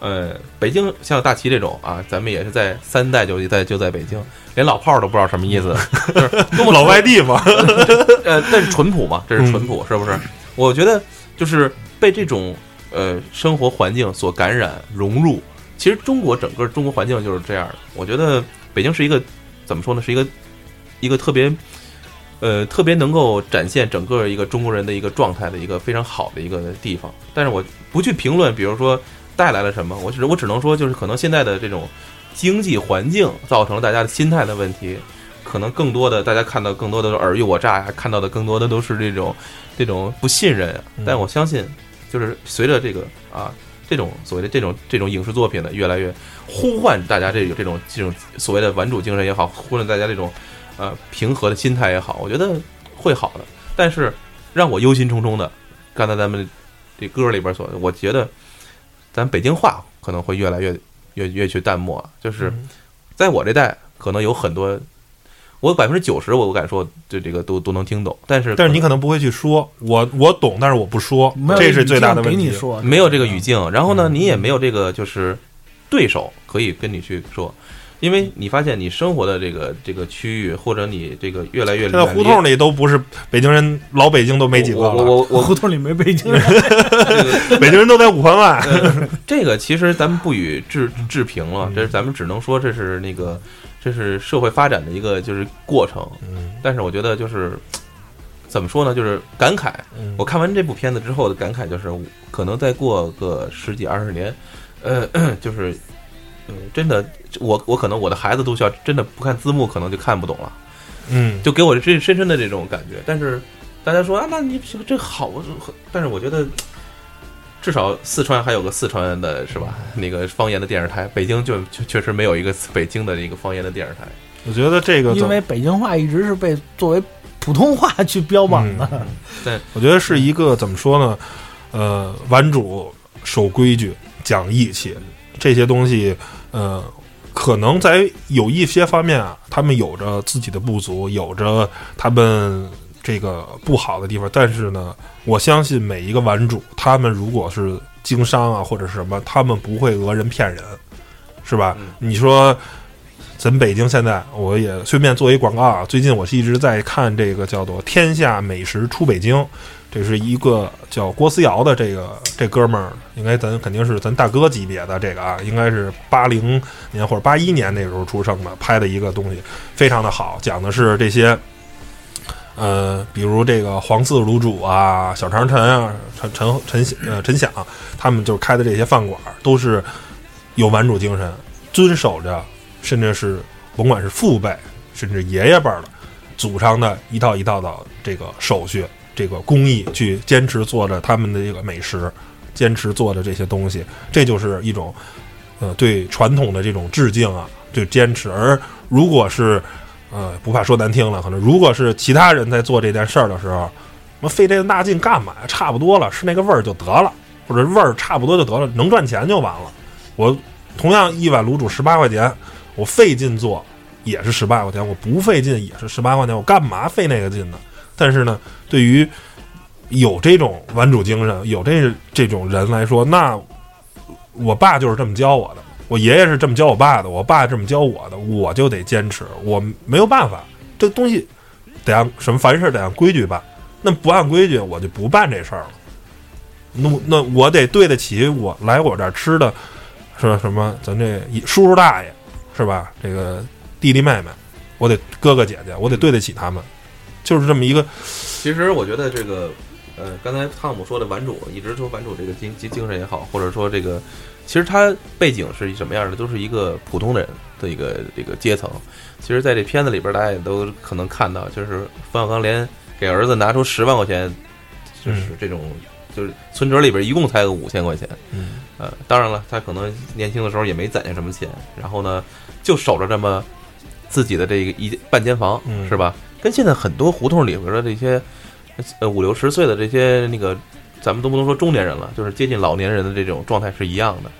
[SPEAKER 3] 呃，北京像大齐这种啊，咱们也是在三代就在就在北京，连老炮儿都不知道什么意思，就是多么
[SPEAKER 1] 老外地嘛，
[SPEAKER 3] 呃，但是淳朴嘛，这是淳朴，是不是？我觉得就是被这种呃生活环境所感染融入。其实中国整个中国环境就是这样的。我觉得北京是一个怎么说呢？是一个一个特别呃特别能够展现整个一个中国人的一个状态的一个非常好的一个地方。但是我不去评论，比如说带来了什么，我只我只能说，就是可能现在的这种经济环境造成了大家的心态的问题。可能更多的大家看到更多的尔虞我诈呀，看到的更多的都是这种这种不信任啊。但我相信，就是随着这个啊这种所谓的这种这种影视作品的越来越呼唤大家这种这种这种所谓的玩主精神也好，呼唤大家这种呃平和的心态也好，我觉得会好的。但是让我忧心忡忡的，刚才咱们这歌里边所，我觉得咱北京话可能会越来越越越去淡漠，就是在我这代可能有很多。我百分之九十，我我敢说，就这个都都能听懂，但是
[SPEAKER 1] 但是你可能不会去说，我我懂，但是我不说
[SPEAKER 2] 没，有
[SPEAKER 1] 这是最大的问题
[SPEAKER 2] 给你。说，
[SPEAKER 3] 没有这个语境，然后呢，
[SPEAKER 1] 嗯
[SPEAKER 3] 你也没有这个就是对手可以跟你去说，因为你发现你生活的这个这个区域，或者你这个越来越
[SPEAKER 1] 现在胡同里都不是北京人，老北京都没几个
[SPEAKER 3] 我我
[SPEAKER 1] 了，
[SPEAKER 3] 我我
[SPEAKER 2] 胡同里没 北京人，
[SPEAKER 1] 北京人都在五环外。
[SPEAKER 3] 这个其实咱们不予置置评了
[SPEAKER 1] 嗯，
[SPEAKER 3] 这是咱们只能说这是那个这是社会发展的一个就是过程，
[SPEAKER 1] 嗯。
[SPEAKER 3] 但是我觉得就是怎么说呢，就是感慨。
[SPEAKER 1] 嗯。
[SPEAKER 3] 我看完这部片子之后的感慨就是，可能再过个十几二十年，呃，就是，嗯，真的，我我可能我的孩子都需要真的不看字幕，可能就看不懂了，
[SPEAKER 1] 嗯，
[SPEAKER 3] 就给我这深深的这种感觉。但是大家说啊，那你这好，但是我觉得。至少四川还有个四川的是吧？那个方言的电视台，北京就确确实没有一个北京的一个方言的电视台。
[SPEAKER 1] 我觉得这个
[SPEAKER 2] 因为北京话一直是被作为普通话去标榜的。
[SPEAKER 1] 对我觉得是一个怎么说呢？呃，玩主守规矩、讲义气这些东西，呃，可能在有一些方面啊，他们有着自己的不足，有着他们这个不好的地方。但是呢，我相信每一个玩主，他们如果是经商啊或者是什么，他们不会讹人骗人，是吧？
[SPEAKER 3] 嗯
[SPEAKER 1] 你说。咱北京现在，我也顺便做一广告啊。最近我是一直在看这个叫做《天下美食出北京》，这是一个叫郭思瑶的这个这哥们儿，应该咱肯定是咱大哥级别的这个啊，应该是八零年或者八一年那时候出生的，拍的一个东西非常的好，讲的是这些，呃，比如这个黄四卤煮啊、小长陈啊、陈陈陈呃陈响，他们就开的这些饭馆都是有玩主精神，遵守着，甚至是甭管是父辈甚至爷爷辈儿的祖上的一套一套的这个手续。这个工艺去坚持做着他们的这个美食，坚持做的这些东西，这就是一种呃对传统的这种致敬啊，对坚持。而如果是呃不怕说难听了，可能如果是其他人在做这件事儿的时候，我费这个大劲干嘛？差不多了，是那个味儿就得了，或者味儿差不多就得了，能赚钱就完了。我同样一碗卤煮十八块钱，我费劲做也是十八块钱，我不费劲也是十八块钱，我干嘛费那个劲呢？但是呢，对于有这种玩主精神、有这这种人来说，那我爸就是这么教我的，我爷爷是这么教我爸的，我爸这么教我的，我就得坚持，我没有办法，这东西得按什么凡事得按规矩办，那不按规矩，我就不办这事儿了。那那我得对得起我来我这儿吃的，是吧什么？咱这叔叔大爷是吧？这个弟弟妹妹，我得哥哥姐姐，我得对得起他们，就是这么一个。
[SPEAKER 3] 其实我觉得这个，呃，刚才汤姆说的玩主，一直说玩主这个精精精神也好，或者说这个，其实他背景是什么样的，都是一个普通人的一个这个阶层。其实，在这片子里边，大家也都可能看到，就是冯小刚连给儿子拿出十万块钱，就是这种，就是存折里边一共才个五千块钱。
[SPEAKER 1] 嗯
[SPEAKER 3] 呃，当然了，他可能年轻的时候也没攒下什么钱，然后呢，就守着这么自己的这个一半间房，
[SPEAKER 1] 嗯
[SPEAKER 3] 是吧？跟现在很多胡同里边的这些呃五六十岁的这些那个，咱们都不能说中年人了，就是接近老年人的这种状态是一样的。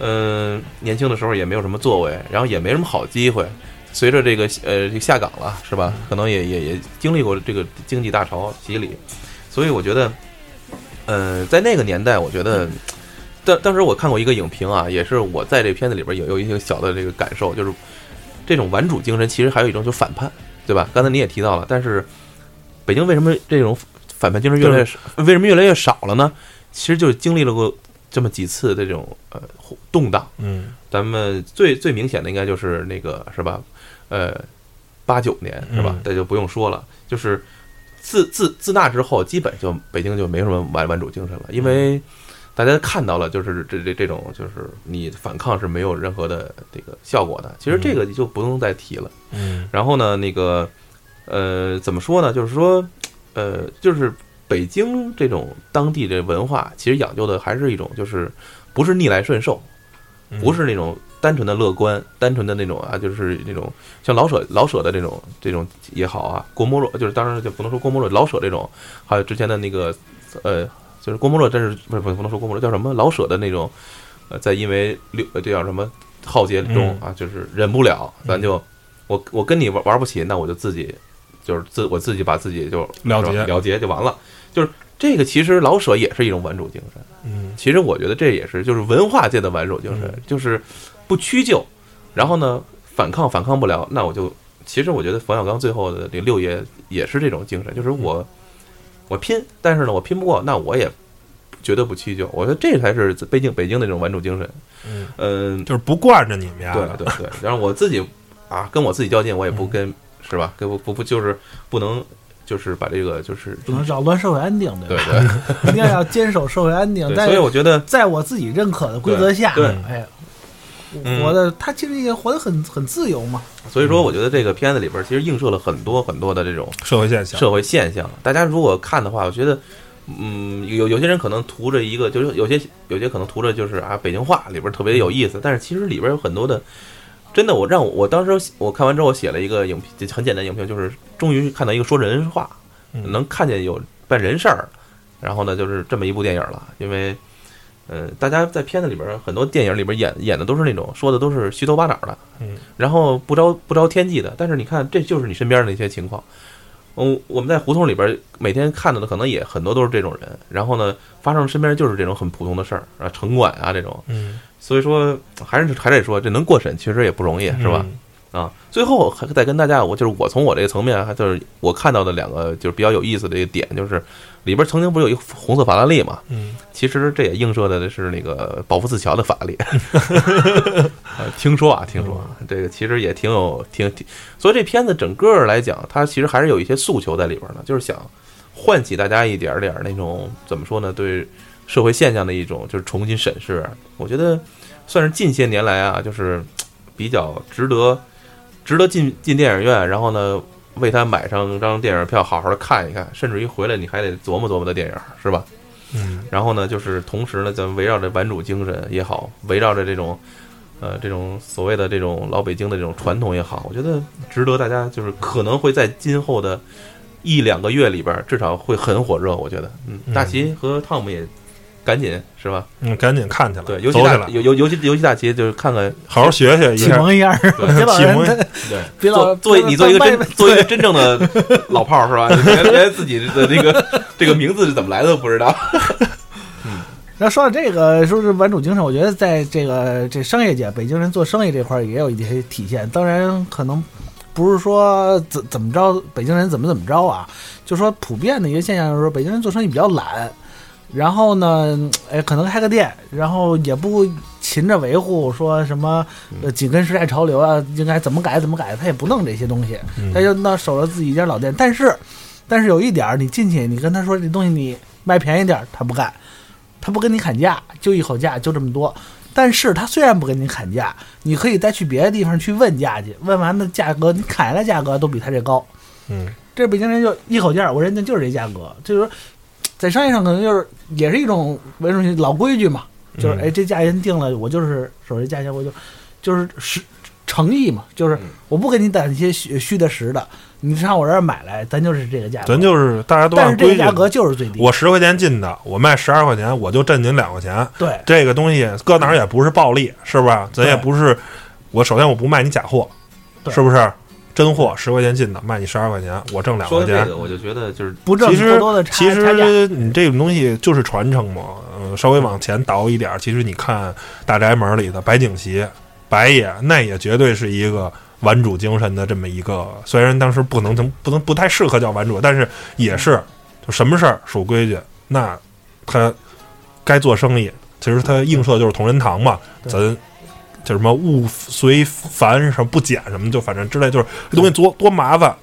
[SPEAKER 3] 嗯、年轻的时候也没有什么作为，然后也没什么好机会。随着这个呃这下岗了，是吧？可能也也也经历过这个经济大潮洗礼，所以我觉得，呃，在那个年代，我觉得当当时我看过一个影评啊，也是我在这片子里边也有一些小的这个感受，就是这种顽主精神，其实还有一种就是反叛，对吧？刚才你也提到了，但是北京为什么这种反叛精神越来越少？为什么越来越少了呢？其实就是经历了过这么几次的这种呃动荡。
[SPEAKER 1] 嗯
[SPEAKER 3] 咱们最最明显的应该就是那个是吧？呃，八九年是吧
[SPEAKER 1] 嗯？
[SPEAKER 3] 这就不用说了，就是自自自那之后，基本就北京就没什么玩玩主精神了，因为大家看到了，就是这这这种就是你反抗是没有任何的这个效果的。其实这个就不用再提了。
[SPEAKER 1] 嗯
[SPEAKER 3] 然后呢，那个呃，怎么说呢？就是说，呃，就是北京这种当地的文化，其实讲究的还是一种，就是不是逆来顺受，
[SPEAKER 1] 嗯
[SPEAKER 3] 不是那种单纯的乐观，单纯的那种啊，就是那种像老舍老舍的这种这种也好啊，郭沫若就是当然就不能说郭沫若，老舍这种，还有之前的那个呃，就是郭沫若，真是不是不是不能说郭沫若叫什么老舍的那种，呃，在因为六呃这叫什么浩劫中啊，就是忍不了，咱就我我跟你玩玩不起，那我就自己就是自我自己把自己就
[SPEAKER 1] 了结
[SPEAKER 3] 了结就完了，就是这个其实老舍也是一种顽主精神。
[SPEAKER 1] 嗯。
[SPEAKER 3] 其实我觉得这也是就是文化界的顽主精神，
[SPEAKER 1] 嗯。
[SPEAKER 3] 就是不屈就，然后呢反抗反抗不了，那我就其实我觉得冯小刚最后的这六爷也是这种精神，就是我我拼，但是呢我拼不过，那我也绝对不屈就，我觉得这才是北京北京的这种顽主精神。
[SPEAKER 1] 嗯，
[SPEAKER 3] 嗯，
[SPEAKER 1] 就是不惯着你们呀，
[SPEAKER 3] 对对对，然后我自己啊跟我自己较劲，我也不跟是吧？跟不不不就是不能就是把这个就是
[SPEAKER 2] 不能扰乱社会安定，
[SPEAKER 3] 对
[SPEAKER 2] 吧？
[SPEAKER 3] 对
[SPEAKER 2] 一定要坚守社会安定，
[SPEAKER 3] 所以我觉得
[SPEAKER 2] 在我自己认可的规则下，
[SPEAKER 3] 对
[SPEAKER 2] 哎，
[SPEAKER 1] 嗯
[SPEAKER 2] 活的他其实也活得很很自由嘛。
[SPEAKER 3] 所以说，我觉得这个片子里边其实映射了很多很多的这种
[SPEAKER 1] 社会现象，
[SPEAKER 3] 社会现象。大家如果看的话，我觉得，嗯，有有些人可能图着一个，就是有些有些可能图着就是啊，北京话里边特别有意思，但是其实里边有很多的，真的，我让我我当时我看完之后，我写了一个影评，很简单影评，就是终于看到一个说人话，
[SPEAKER 1] 嗯
[SPEAKER 3] 能看见有办人事儿，然后呢，就是这么一部电影了，因为。呃，大家在片子里边很多电影里边演演的都是那种说的都是虚头巴脑的，
[SPEAKER 1] 嗯，
[SPEAKER 3] 然后不着不着天际的。但是你看，这就是你身边的一些情况。嗯，我们在胡同里边每天看到的可能也很多都是这种人，然后呢，发生身边就是这种很普通的事儿啊，城管啊这种。
[SPEAKER 1] 嗯，
[SPEAKER 3] 所以说，还是还得说，这能过审其实也不容易，是吧？
[SPEAKER 1] 嗯？
[SPEAKER 3] 啊，最后还再跟大家，我就是我从我这个层面，还就是我看到的两个就是比较有意思的一个点，就是里边曾经不是有一个红色法拉利嘛？
[SPEAKER 1] 嗯
[SPEAKER 3] 其实这也映射的是那个保福寺桥的法拉利。呃 听说啊，听说啊，这个其实也挺有挺挺，所以这片子整个来讲，它其实还是有一些诉求在里边的，就是想唤起大家一点儿点儿那种怎么说呢，对社会现象的一种就是重新审视。我觉得算是近些年来啊，就是比较值得值得进进电影院，然后呢为他买上张电影票，好好的看一看，甚至于回来你还得琢磨琢磨的电影，是吧？
[SPEAKER 1] 嗯
[SPEAKER 3] 然后呢，就是同时呢，咱们围绕着顽主精神也好，围绕着这种，呃，这种所谓的这种老北京的这种传统也好，我觉得值得大家就是可能会在今后的一两个月里边儿，至少会很火热。我觉得，嗯，
[SPEAKER 1] 嗯
[SPEAKER 3] 大齐和汤姆也赶紧是吧？
[SPEAKER 1] 嗯，赶紧看去了，
[SPEAKER 3] 对，尤其大尤尤尤其尤其大齐就是看看，
[SPEAKER 1] 好好学学一
[SPEAKER 2] 启。蒙一下，
[SPEAKER 3] 对，
[SPEAKER 2] 别老
[SPEAKER 3] 做你做一个真做一个真正的 老炮儿是吧？连连自己的这个这个名字是怎么来的都不知道。
[SPEAKER 2] 嗯，那说到这个，说是玩主精神，我觉得在这个这商业界，北京人做生意这块儿也有一些体现。当然，可能不是说怎怎么着，北京人怎么怎么着啊，就说普遍的一个现象就是说，北京人做生意比较懒。然后呢，哎，可能开个店，然后也不勤着维护，说什么呃紧跟时代潮流啊，应该怎么改怎么改，他也不弄这些东西，
[SPEAKER 1] 嗯
[SPEAKER 2] 他就那守着自己一家老店。但是，但是有一点儿，你进去，你跟他说这东西你卖便宜点儿，他不干。他不跟你砍价，就一口价，就这么多。但是他虽然不跟你砍价，你可以再去别的地方去问价去，问完的价格，你砍下来价格都比他这高。
[SPEAKER 1] 嗯
[SPEAKER 2] 这北京人就一口价，我认定就是这价格，就是说在商业上可能就是也是一种为什么老规矩嘛，就是
[SPEAKER 1] 嗯
[SPEAKER 2] 哎这价钱定了，我就是守这价钱，我就就是实诚意嘛，就是
[SPEAKER 3] 嗯
[SPEAKER 2] 我不给你打那些虚虚的实的，你上我这儿买来，咱就是这个价格，
[SPEAKER 1] 咱就是大家都
[SPEAKER 2] 但是这个价。格就是最低。
[SPEAKER 1] 我十块钱进的，我卖十二块钱，我就挣您两块钱。
[SPEAKER 2] 对
[SPEAKER 1] 这个东西搁哪儿也不是暴利，是不是？咱也不是，我首先我不卖你假货，是不是？真货十块钱进的，卖你十二块钱，我挣两块钱
[SPEAKER 3] 说的这。个，我就觉得就是
[SPEAKER 2] 不挣
[SPEAKER 1] 其实
[SPEAKER 2] 过多的差
[SPEAKER 1] 其。实你这种东西就是传承嘛，嗯，稍微往前倒一点儿，其实你看《大宅门》里的白景琦、白爷，那也绝对是一个玩主精神的这么一个，虽然当时不能不能不太适合叫玩主，但是也是就什么事儿守规矩，那他该做生意，其实他映射就是同仁堂嘛，咱。就什么物随繁什么不减什么，就反正之类，就是这东西多多麻烦，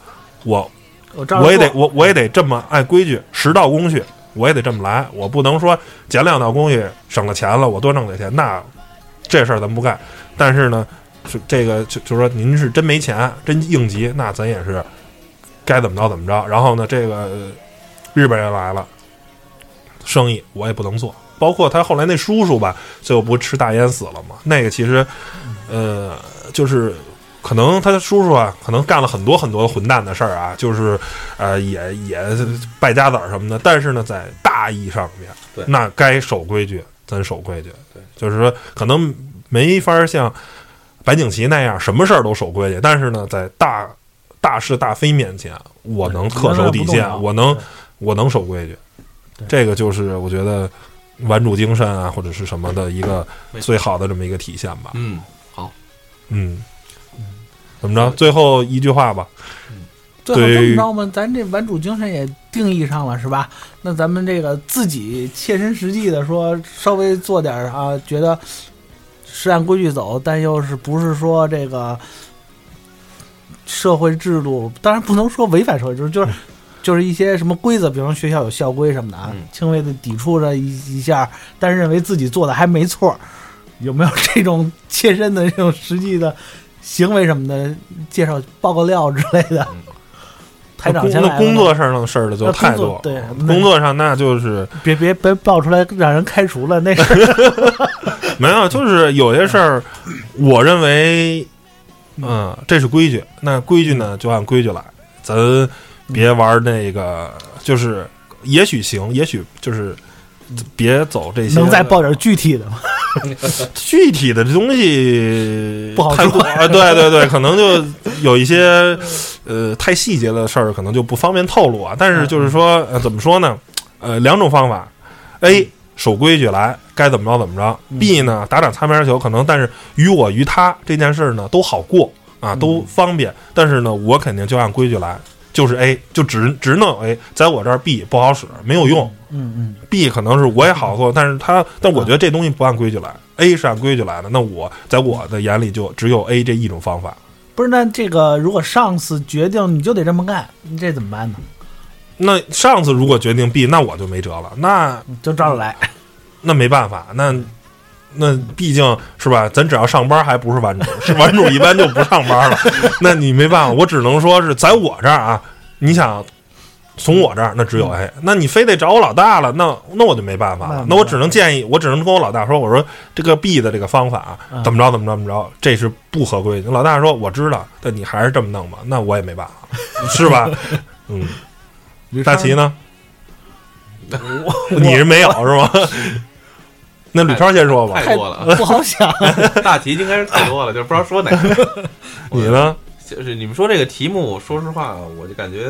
[SPEAKER 1] 我
[SPEAKER 2] 我
[SPEAKER 1] 也得我我也得这么按规矩，十道工序我也得这么来，我不能说减两道工序省了钱了，我多挣点钱，那这事儿咱不干。但是呢，是这个就就说您是真没钱，真应急，那咱也是该怎么着怎么着。然后呢，这个呃日本人来了，生意我也不能做。包括他后来那叔叔吧，最后不吃大烟死了吗？那个其实，呃，就是可能他的叔叔啊，可能干了很多很多混蛋的事儿啊，就是呃，也也败家子儿什么的。但是呢，在大义上面，
[SPEAKER 3] 对
[SPEAKER 1] 那该守规矩，咱守规矩。
[SPEAKER 3] 对，
[SPEAKER 1] 就是说可能没法像白景琦那样什么事儿都守规矩，但是呢，在大大是大非面前，我能恪守底线，我能我能守规矩
[SPEAKER 2] 对。
[SPEAKER 1] 这个就是我觉得玩主精神啊，或者是什么的一个最好的这么一个体现吧。
[SPEAKER 3] 嗯，好，
[SPEAKER 1] 嗯，怎么着？最后一句话吧。
[SPEAKER 2] 最后
[SPEAKER 1] 对
[SPEAKER 2] 这么着嘛，咱这玩主精神也定义上了，是吧？那咱们这个自己切身实际的说，稍微做点啊，觉得是按规矩走，但又是不是说这个社会制度，当然不能说违反社会制度，就是。就是一些什么规则，比方学校有校规什么的啊，
[SPEAKER 3] 嗯。
[SPEAKER 2] 轻微的抵触着一一下，但是认为自己做的还没错，有没有这种切身的这种实际的行为什么的？介绍爆个料之类的。台长
[SPEAKER 1] 工
[SPEAKER 2] 先来了
[SPEAKER 1] 那工作上的事儿的就太多，
[SPEAKER 2] 对
[SPEAKER 1] 工作上那就是
[SPEAKER 2] 别别别爆出来让人开除了，那是
[SPEAKER 1] 没有，就是有些事儿，我认为，嗯，这是规矩，那规矩呢就按规矩来，咱别玩那个，就是也许行，也许就是别走这些
[SPEAKER 2] 能再报点具体的吗？
[SPEAKER 1] 具体的这东西
[SPEAKER 2] 不好说
[SPEAKER 1] 啊，对对对，可能就有一些呃太细节的事儿，可能就不方便透露啊。但是就是说，呃，怎么说呢？呃，两种方法：A 守规矩来，该怎么着怎么着；B 呢打打擦边球，可能但是于我于他这件事儿呢都好过啊，都方便。但是呢，我肯定就按规矩来，就是 A 就只只能 A，在我这儿 B 不好使，没有用。
[SPEAKER 2] 嗯嗯
[SPEAKER 1] ，B 可能是我也好做，但是他，但我觉得这东西不按规矩来，A 是按规矩来的，那我在我的眼里就只有 A 这一种方法。
[SPEAKER 2] 不是，那这个如果上司决定你就得这么干，你这怎么办呢？
[SPEAKER 1] 那上司如果决定 B，那我就没辙了，那
[SPEAKER 2] 就照着来。
[SPEAKER 1] 那没办法，那那毕竟是吧？咱只要上班还不是玩主，是玩主一般就不上班了，那你没办法，我只能说是在我这儿啊，你想。从我这儿那只有 A，那你非得找我老大了，那那我就没办法了，那我只能建议，我只能跟我老大说，我说这个 B 的这个方法
[SPEAKER 2] 嗯
[SPEAKER 1] 怎么着怎么着怎么着，这是不合规的。老大说我知道，但你还是这么弄吧，那我也没办法，是吧？嗯，大齐呢？你是没有是吗？那吕超先说吧，
[SPEAKER 3] 太多了啊，
[SPEAKER 2] 不好想。
[SPEAKER 3] 大题应该是太多了，就是不知道说哪个。
[SPEAKER 1] 你呢？
[SPEAKER 3] 就是你们说这个题目，说实话，我就感觉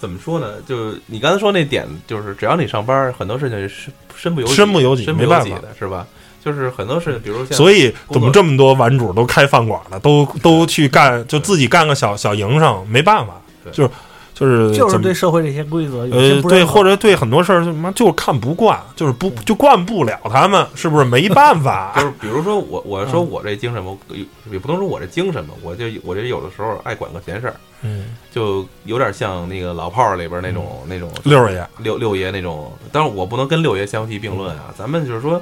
[SPEAKER 3] 怎么说呢？就你刚才说那点，就是只要你上班，很多事情是身不由己，
[SPEAKER 1] 身不由己没办法
[SPEAKER 3] 的，是吧？就是很多事，比如像
[SPEAKER 1] 所以怎么这么多玩主都开饭馆了，都都去干，就自己干个小小营生，没办法，
[SPEAKER 3] 对
[SPEAKER 1] 就是就是
[SPEAKER 2] 就是对社会这些规则有些
[SPEAKER 1] 呃对，或者对很多事儿就妈就是看不惯，就是不就惯不了他们，是不是没办法？
[SPEAKER 3] 就是比如说我，我说
[SPEAKER 1] 嗯
[SPEAKER 3] 我这精神，我也不能说我这精神吧，我就我这有的时候爱管个闲事儿，
[SPEAKER 1] 嗯，
[SPEAKER 3] 就有点像那个老炮儿里边那种那种
[SPEAKER 1] 六爷，
[SPEAKER 3] 六六爷那种，当然我不能跟六爷相提并论啊。咱们就是说，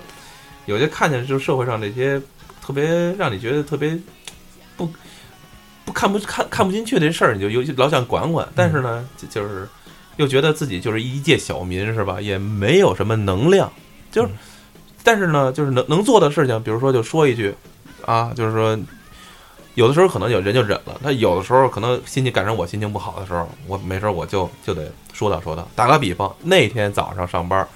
[SPEAKER 3] 有些看见就是社会上这些特别让你觉得特别不不看不看看不进去这事儿，你就尤其老想管管。但是呢，就就是又觉得自己就是一介小民是吧？也没有什么能量，就是，但是呢，就是能能做的事情，比如说就说一句啊，就是说。有的时候可能有人就忍了，他有的时候可能心情赶上我心情不好的时候，我没事儿我就就得说道说道。打个比方，那天早上上班，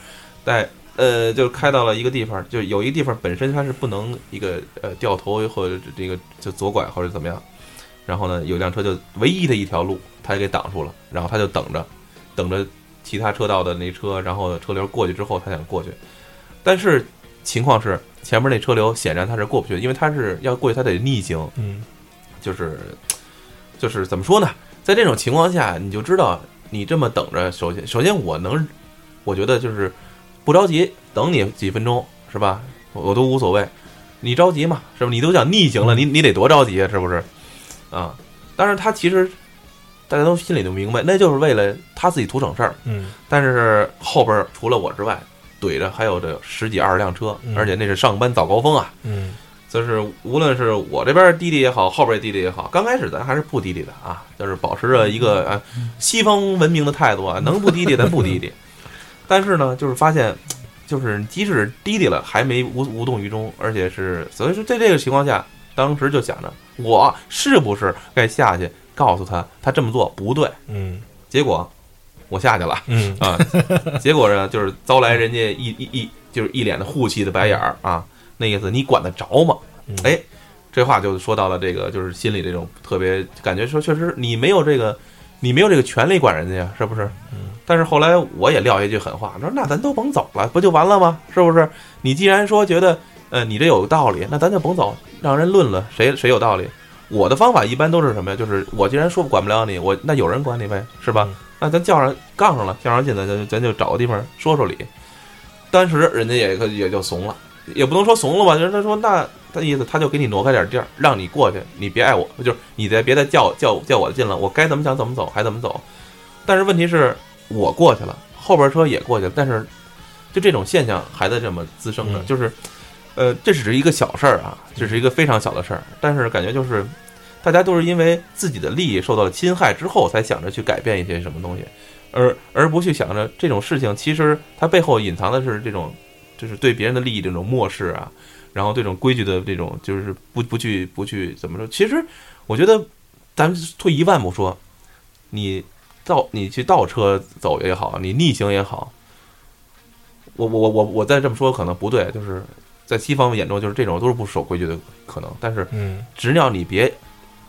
[SPEAKER 3] 在呃就开到了一个地方，就有一个地方本身它是不能一个呃掉头或者这个就左拐或者怎么样，然后呢有辆车就唯一的一条路，他给挡住了，然后他就等着等着其他车道的那车，然后车流过去之后他想过去，但是情况是前面那车流显然他是过不去的，因为他是要过去他得逆行。
[SPEAKER 1] 嗯
[SPEAKER 3] 就是就是怎么说呢？在这种情况下，你就知道你这么等着，首先首先我能，我觉得就是不着急，等你几分钟是吧？我我都无所谓。你着急嘛，是吧？你都想逆行了，你你得多着急啊，是不是？啊，但是他其实大家都心里都明白，那就是为了他自己图省事儿。
[SPEAKER 1] 嗯
[SPEAKER 3] 但是后边儿除了我之外，怼着还有这十几二十辆车，
[SPEAKER 1] 嗯
[SPEAKER 3] 而且那是上班早高峰啊。
[SPEAKER 1] 嗯
[SPEAKER 3] 就是无论是我这边滴滴也好，后边滴滴也好，刚开始咱还是不滴滴的啊，就是保持着一个啊西方文明的态度啊，能不滴滴咱不滴滴。但是呢，就是发现，就是即使滴滴了，还没无无动于衷，而且是所以说在这个情况下，当时就想着我是不是该下去告诉他，他这么做不对。
[SPEAKER 1] 嗯
[SPEAKER 3] 结果我下去了。
[SPEAKER 1] 嗯
[SPEAKER 3] 啊，结果呢，就是遭来人家一一一就是一脸的护气的白眼儿啊，那意思你管得着吗
[SPEAKER 1] 嗯？
[SPEAKER 3] 哎，这话就说到了这个，就是心里这种特别感觉说，确实你没有这个，你没有这个权利管人家呀，是不是？但是后来我也撂一句狠话，说那咱都甭走了，不就完了吗？是不是？你既然说觉得呃你这有道理，那咱就甭走，让人论了谁谁有道理。我的方法一般都是什么呀？就是我既然说管不了你，我那有人管你呗，是吧？
[SPEAKER 1] 嗯
[SPEAKER 3] 那咱叫上杠上了，叫上劲了，咱就咱就找个地方说说理。当时人家也可也就怂了，也不能说怂了吧，就是他说那他意思他就给你挪开点地儿，让你过去，你别碍我，就是你再别再叫叫叫我的劲了，我该怎么想怎么走还怎么走。但是问题是我过去了，后边车也过去了，但是就这种现象还在这么滋生着，
[SPEAKER 1] 嗯
[SPEAKER 3] 就是呃，这只是一个小事儿啊，这是一个非常小的事儿，但是感觉就是大家都是因为自己的利益受到了侵害之后，才想着去改变一些什么东西，而而不去想着这种事情其实它背后隐藏的是这种就是对别人的利益这种漠视啊，然后这种规矩的这种就是不不去不去怎么说？其实我觉得咱们退一万步说，你倒你去倒车走也好，你逆行也好，我我我我我再这么说可能不对，就是在西方眼中就是这种都是不守规矩的可能，但是
[SPEAKER 1] 嗯，
[SPEAKER 3] 只要你别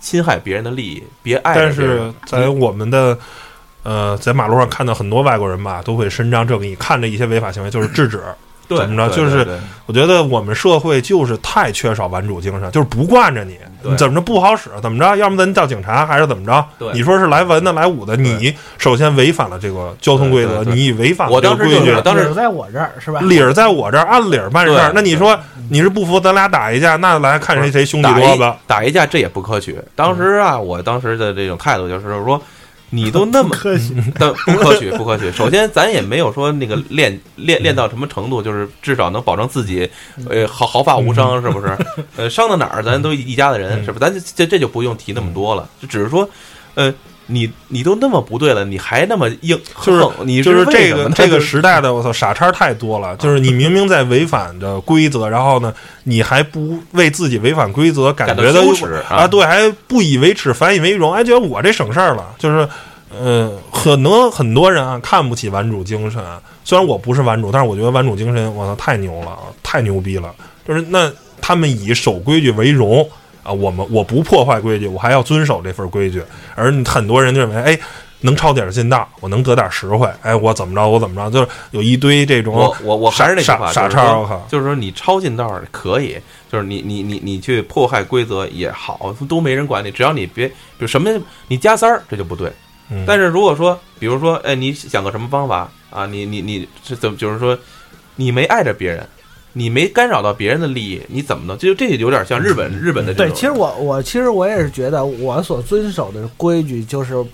[SPEAKER 3] 侵害别人的利益，别碍
[SPEAKER 1] 但是在我们的呃，在马路上看到很多外国人吧，都会伸张正义，看着一些违法行为就是制止。
[SPEAKER 3] 对
[SPEAKER 1] 怎么着就是我觉得我们社会就是太缺少顽主精神，就是不惯着你，你怎么着不好使，怎么着，要么咱叫警察，还是怎么着？
[SPEAKER 3] 对
[SPEAKER 1] 你说是来文的来武的，你首先违反了这个交通规则，你违反了
[SPEAKER 3] 我
[SPEAKER 1] 这个规矩
[SPEAKER 3] 当时
[SPEAKER 2] 理儿在我这儿是吧？
[SPEAKER 1] 理儿在我这儿，按理儿办事儿。那你说你是不服，咱俩打一架，那来看谁谁兄弟
[SPEAKER 3] 打一
[SPEAKER 1] 多吧？
[SPEAKER 3] 打一架这也不可取。当时啊，我当时的这种态度就是说，你都那么
[SPEAKER 2] 科学，
[SPEAKER 3] 但不可取，不可取。首先，咱也没有说那个练练练到什么程度，就是至少能保证自己，呃，毫毫发无伤，是不是？呃，伤到哪儿，咱都一家的人，是不是？咱这这这就不用提那么多了，就只是说，呃，你你都那么不对了，你还那么硬，
[SPEAKER 1] 就是
[SPEAKER 3] 横你
[SPEAKER 1] 就是这个这个时代的我操傻叉太多了，就是你明明在违反着规则，然后呢，你还不为自己违反规则感觉到
[SPEAKER 3] 羞耻
[SPEAKER 1] 啊，对，还不以为耻反以为荣，哎，觉得我这省事儿了，就是。嗯，可能很多人啊看不起玩主精神，虽然我不是玩主，但是我觉得玩主精神，我操，太牛了，太牛逼了。就是那他们以守规矩为荣啊，我们我不破坏规矩，我还要遵守这份规矩。而很多人认为，哎，能抄点近道，我能得点实惠，哎，我怎么着，我怎么着，就是有一堆这种
[SPEAKER 3] 我我我还是那句话，
[SPEAKER 1] 傻傻
[SPEAKER 3] 就是说
[SPEAKER 1] 叉我靠
[SPEAKER 3] 就是说你抄近道儿可以，就是你你你你去破坏规则也好，都没人管你，只要你别，比如什么你加塞儿，这就不对。
[SPEAKER 1] 嗯
[SPEAKER 3] 但是如果说，比如说，哎，你想个什么方法啊？你你你是怎么？就是说，你没碍着别人，你没干扰到别人的利益，你怎么能？就这有点像日本日本的这
[SPEAKER 2] 对，其实我我其实我也是觉得，我所遵守的规矩就是，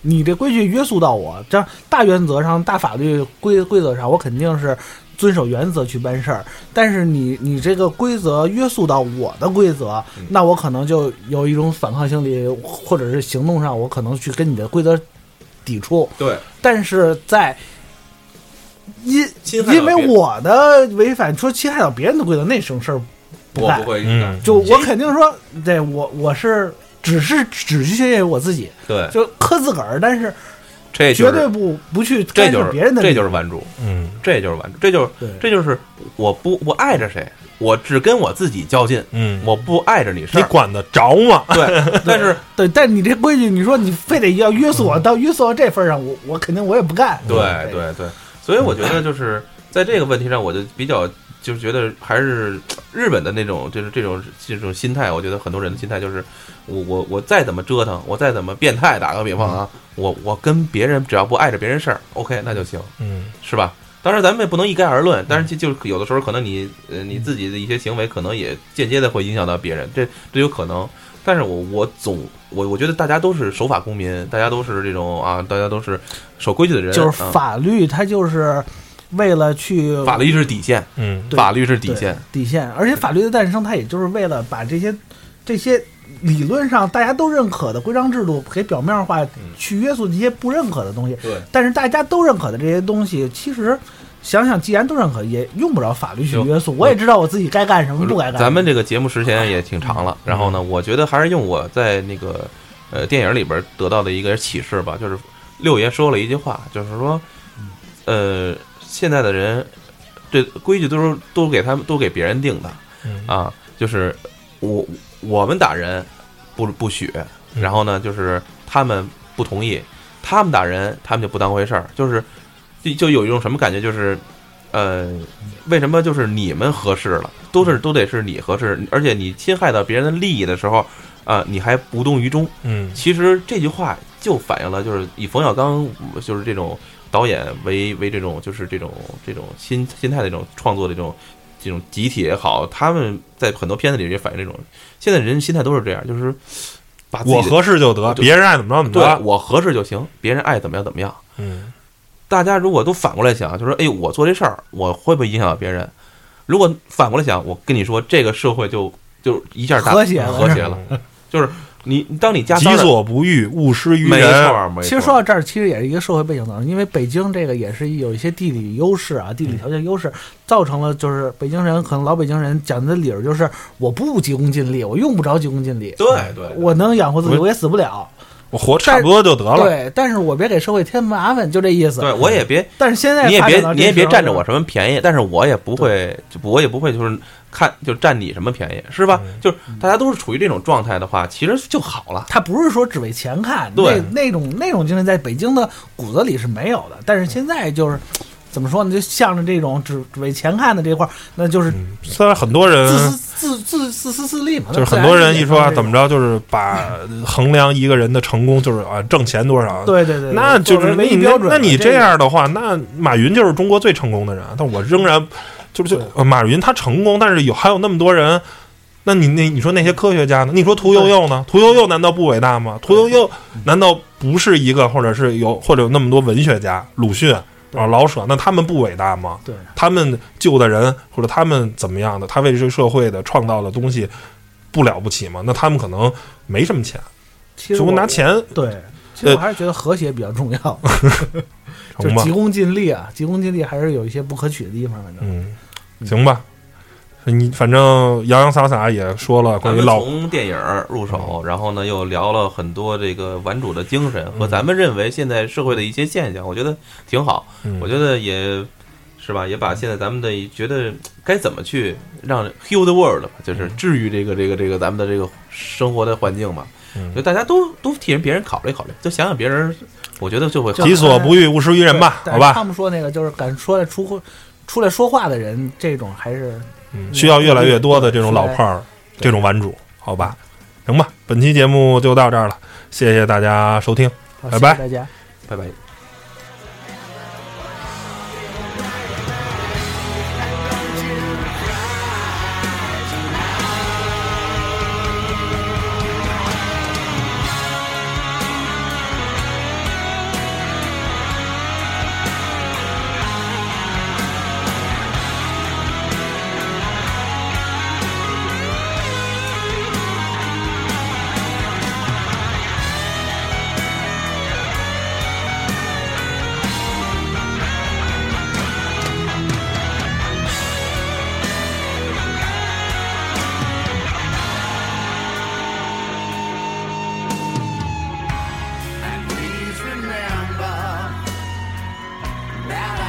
[SPEAKER 2] 你这规矩约束到我，这样大原则上、大法律规规则上，我肯定是遵守原则去办事儿。但是你你这个规则约束到我的规则，
[SPEAKER 3] 嗯
[SPEAKER 2] 那我可能就有一种反抗心理，或者是行动上，我可能去跟你的规则抵触。
[SPEAKER 3] 对
[SPEAKER 2] 但是在因因为我的违反说侵害到别人的规则，那种事儿
[SPEAKER 3] 我
[SPEAKER 2] 不干
[SPEAKER 3] 不会
[SPEAKER 1] 嗯，
[SPEAKER 2] 就我肯定说，对我我是只是只去学习我自己，
[SPEAKER 3] 对，
[SPEAKER 2] 就磕自个儿，但是
[SPEAKER 3] 这就是
[SPEAKER 2] 绝对不不去干
[SPEAKER 3] 这就是
[SPEAKER 2] 涉别人的。
[SPEAKER 3] 这就是玩主，
[SPEAKER 1] 嗯。
[SPEAKER 3] 这就是玩主，这就是这就是我不我爱着谁，我只跟我自己较劲，
[SPEAKER 1] 嗯，
[SPEAKER 3] 我不碍着你事儿。
[SPEAKER 1] 你管得着吗？
[SPEAKER 3] 对，但是
[SPEAKER 2] 对，但你这规矩，你说你非得要约束我，到约束到这份上，我我肯定我也不干。
[SPEAKER 3] 对。对对，所以我觉得就是在这个问题上，我就比较就是觉得还是日本的那种就是这种这种心态，我觉得很多人的心态就是我我我再怎么折腾，我再怎么变态，打个比方啊，我我跟别人只要不碍着别人事儿，OK 那就行，
[SPEAKER 1] 嗯
[SPEAKER 3] 是吧？当然，咱们也不能一概而论，但是就就是有的时候可能你呃你自己的一些行为，可能也间接的会影响到别人，这这有可能。但是我我总我我觉得大家都是守法公民，大家都是这种啊，大家都是守规矩的人，
[SPEAKER 2] 就是
[SPEAKER 3] 啊
[SPEAKER 2] 法律，它就是为了去
[SPEAKER 3] 法律是底线，
[SPEAKER 1] 嗯
[SPEAKER 3] 法律是底线，
[SPEAKER 2] 底线，而且法律的诞生，它也就是为了把这些这些理论上大家都认可的规章制度给表面化，去约束这些不认可的东西。
[SPEAKER 3] 对，
[SPEAKER 2] 但是大家都认可的这些东西，其实想想，既然都认可，也用不着法律去约束。我也知道我自己该干什么，不该干什么。
[SPEAKER 3] 咱们这个节目时间也挺长了，然后呢，我觉得还是用我在那个呃电影里边得到的一个启示吧，就是六爷说了一句话，就是说，呃，现在的人这规矩都是都给他们都给别人定的
[SPEAKER 1] 嗯
[SPEAKER 3] 啊，就是我我们打人不不许，
[SPEAKER 1] 嗯
[SPEAKER 3] 然后呢，就是他们不同意，他们打人他们就不当回事儿，就是就就有一种什么感觉，就是呃，为什么就是你们合适了，都是都得是你合适，而且你侵害到别人的利益的时候，啊、你还无动于衷。
[SPEAKER 1] 嗯
[SPEAKER 3] 其实这句话就反映了，就是以冯小刚就是这种导演为为这种就是这种这种心心态的这种创作的这种这种集体也好，他们在很多片子里也反映这种现在人心态都是这样，就是
[SPEAKER 1] 我合适就得，别人爱怎么着怎么着
[SPEAKER 3] 对
[SPEAKER 1] 着。
[SPEAKER 3] 我合适就行，别人爱怎么样怎么样。
[SPEAKER 1] 嗯
[SPEAKER 3] 大家如果都反过来想，就说：“哎，我做这事儿，我会不会影响到别人？”如果反过来想，我跟你说，这个社会就就一下大
[SPEAKER 2] 和谐了
[SPEAKER 3] 和谐了。就是你，当你加
[SPEAKER 1] 己，所不欲，勿施于人
[SPEAKER 3] 没
[SPEAKER 1] 人。
[SPEAKER 3] 错，没错。
[SPEAKER 2] 其实说到这儿，其实也是一个社会背景当中，因为北京这个也是有一些地理优势啊，地理条件优势，造成了就是北京人可能老北京人讲的理儿就是我不急功近利，我用不着急功近利，
[SPEAKER 3] 对对，
[SPEAKER 2] 我能养活自己，
[SPEAKER 1] 我
[SPEAKER 2] 我也死不了。
[SPEAKER 1] 我活差不多就得了。
[SPEAKER 2] 对，但是我别给社会添麻烦，就这意思。
[SPEAKER 3] 对我也别，
[SPEAKER 2] 但是现在
[SPEAKER 3] 你也别你也别占着我什么便宜，但是我也不会，就我也不会就是看就占你什么便宜，是吧？
[SPEAKER 1] 嗯
[SPEAKER 3] 就是大家都是处于这种状态的话，其实就好了。
[SPEAKER 2] 他不是说只为钱看，
[SPEAKER 3] 对
[SPEAKER 2] 那那种那种精神在北京的骨子里是没有的。但是现在就是怎么说呢？就向着这种只只为钱看的这块儿，那就是
[SPEAKER 1] 嗯，现在很多人
[SPEAKER 2] 自私自自自私自利嘛。
[SPEAKER 1] 就是很多人一说啊，怎么着，就是把衡量一个人的成功就是啊挣钱多少。
[SPEAKER 2] 对对对，
[SPEAKER 1] 那就是你
[SPEAKER 2] 标准了。
[SPEAKER 1] 那你这样的话，那马云就是中国最成功的人啊。但我仍然就是就呃马云他成功，但是有还有那么多人。那你那你说那些科学家呢？你说屠呦呦呢？屠呦呦难道不伟大吗？屠呦呦难道不是一个，或者是有或者有那么多文学家，鲁迅啊、老舍，那他们不伟大吗？
[SPEAKER 2] 对
[SPEAKER 1] 他们救的人或者他们怎么样的，他为这个社会的创造的东西不了不起吗？那他们可能没什么钱，就
[SPEAKER 2] 其实我
[SPEAKER 1] 拿钱
[SPEAKER 2] 对，其实我还是觉得和谐比较重要 就急？功近利啊，急功近利还是有一些不可取的地方，反正。
[SPEAKER 1] 嗯，行吧。你反正洋洋洒洒也说了关于老
[SPEAKER 3] 从电影入手，然后呢又聊了很多这个玩主的精神和
[SPEAKER 1] 嗯
[SPEAKER 3] 咱们认为现在社会的一些现象，我觉得挺好。
[SPEAKER 1] 嗯
[SPEAKER 3] 我觉得也是吧，也把现在咱们的觉得该怎么去让 heal the world，就是治愈这个这个这个咱们的这个生活的环境嘛。
[SPEAKER 1] 嗯
[SPEAKER 3] 就大家都都替人别人考虑考虑，就想想别人，我觉得就会好
[SPEAKER 1] 己所不欲，勿施于人吧，好吧？
[SPEAKER 2] 他们说那个就是敢说来出出来说话的人，这种还是
[SPEAKER 1] 嗯，需要越来越多的这种老炮儿，这种玩主，好吧？行吧，本期节目就到这儿了，谢谢大家收听。拜拜
[SPEAKER 2] 谢谢大家。
[SPEAKER 3] 拜拜。out.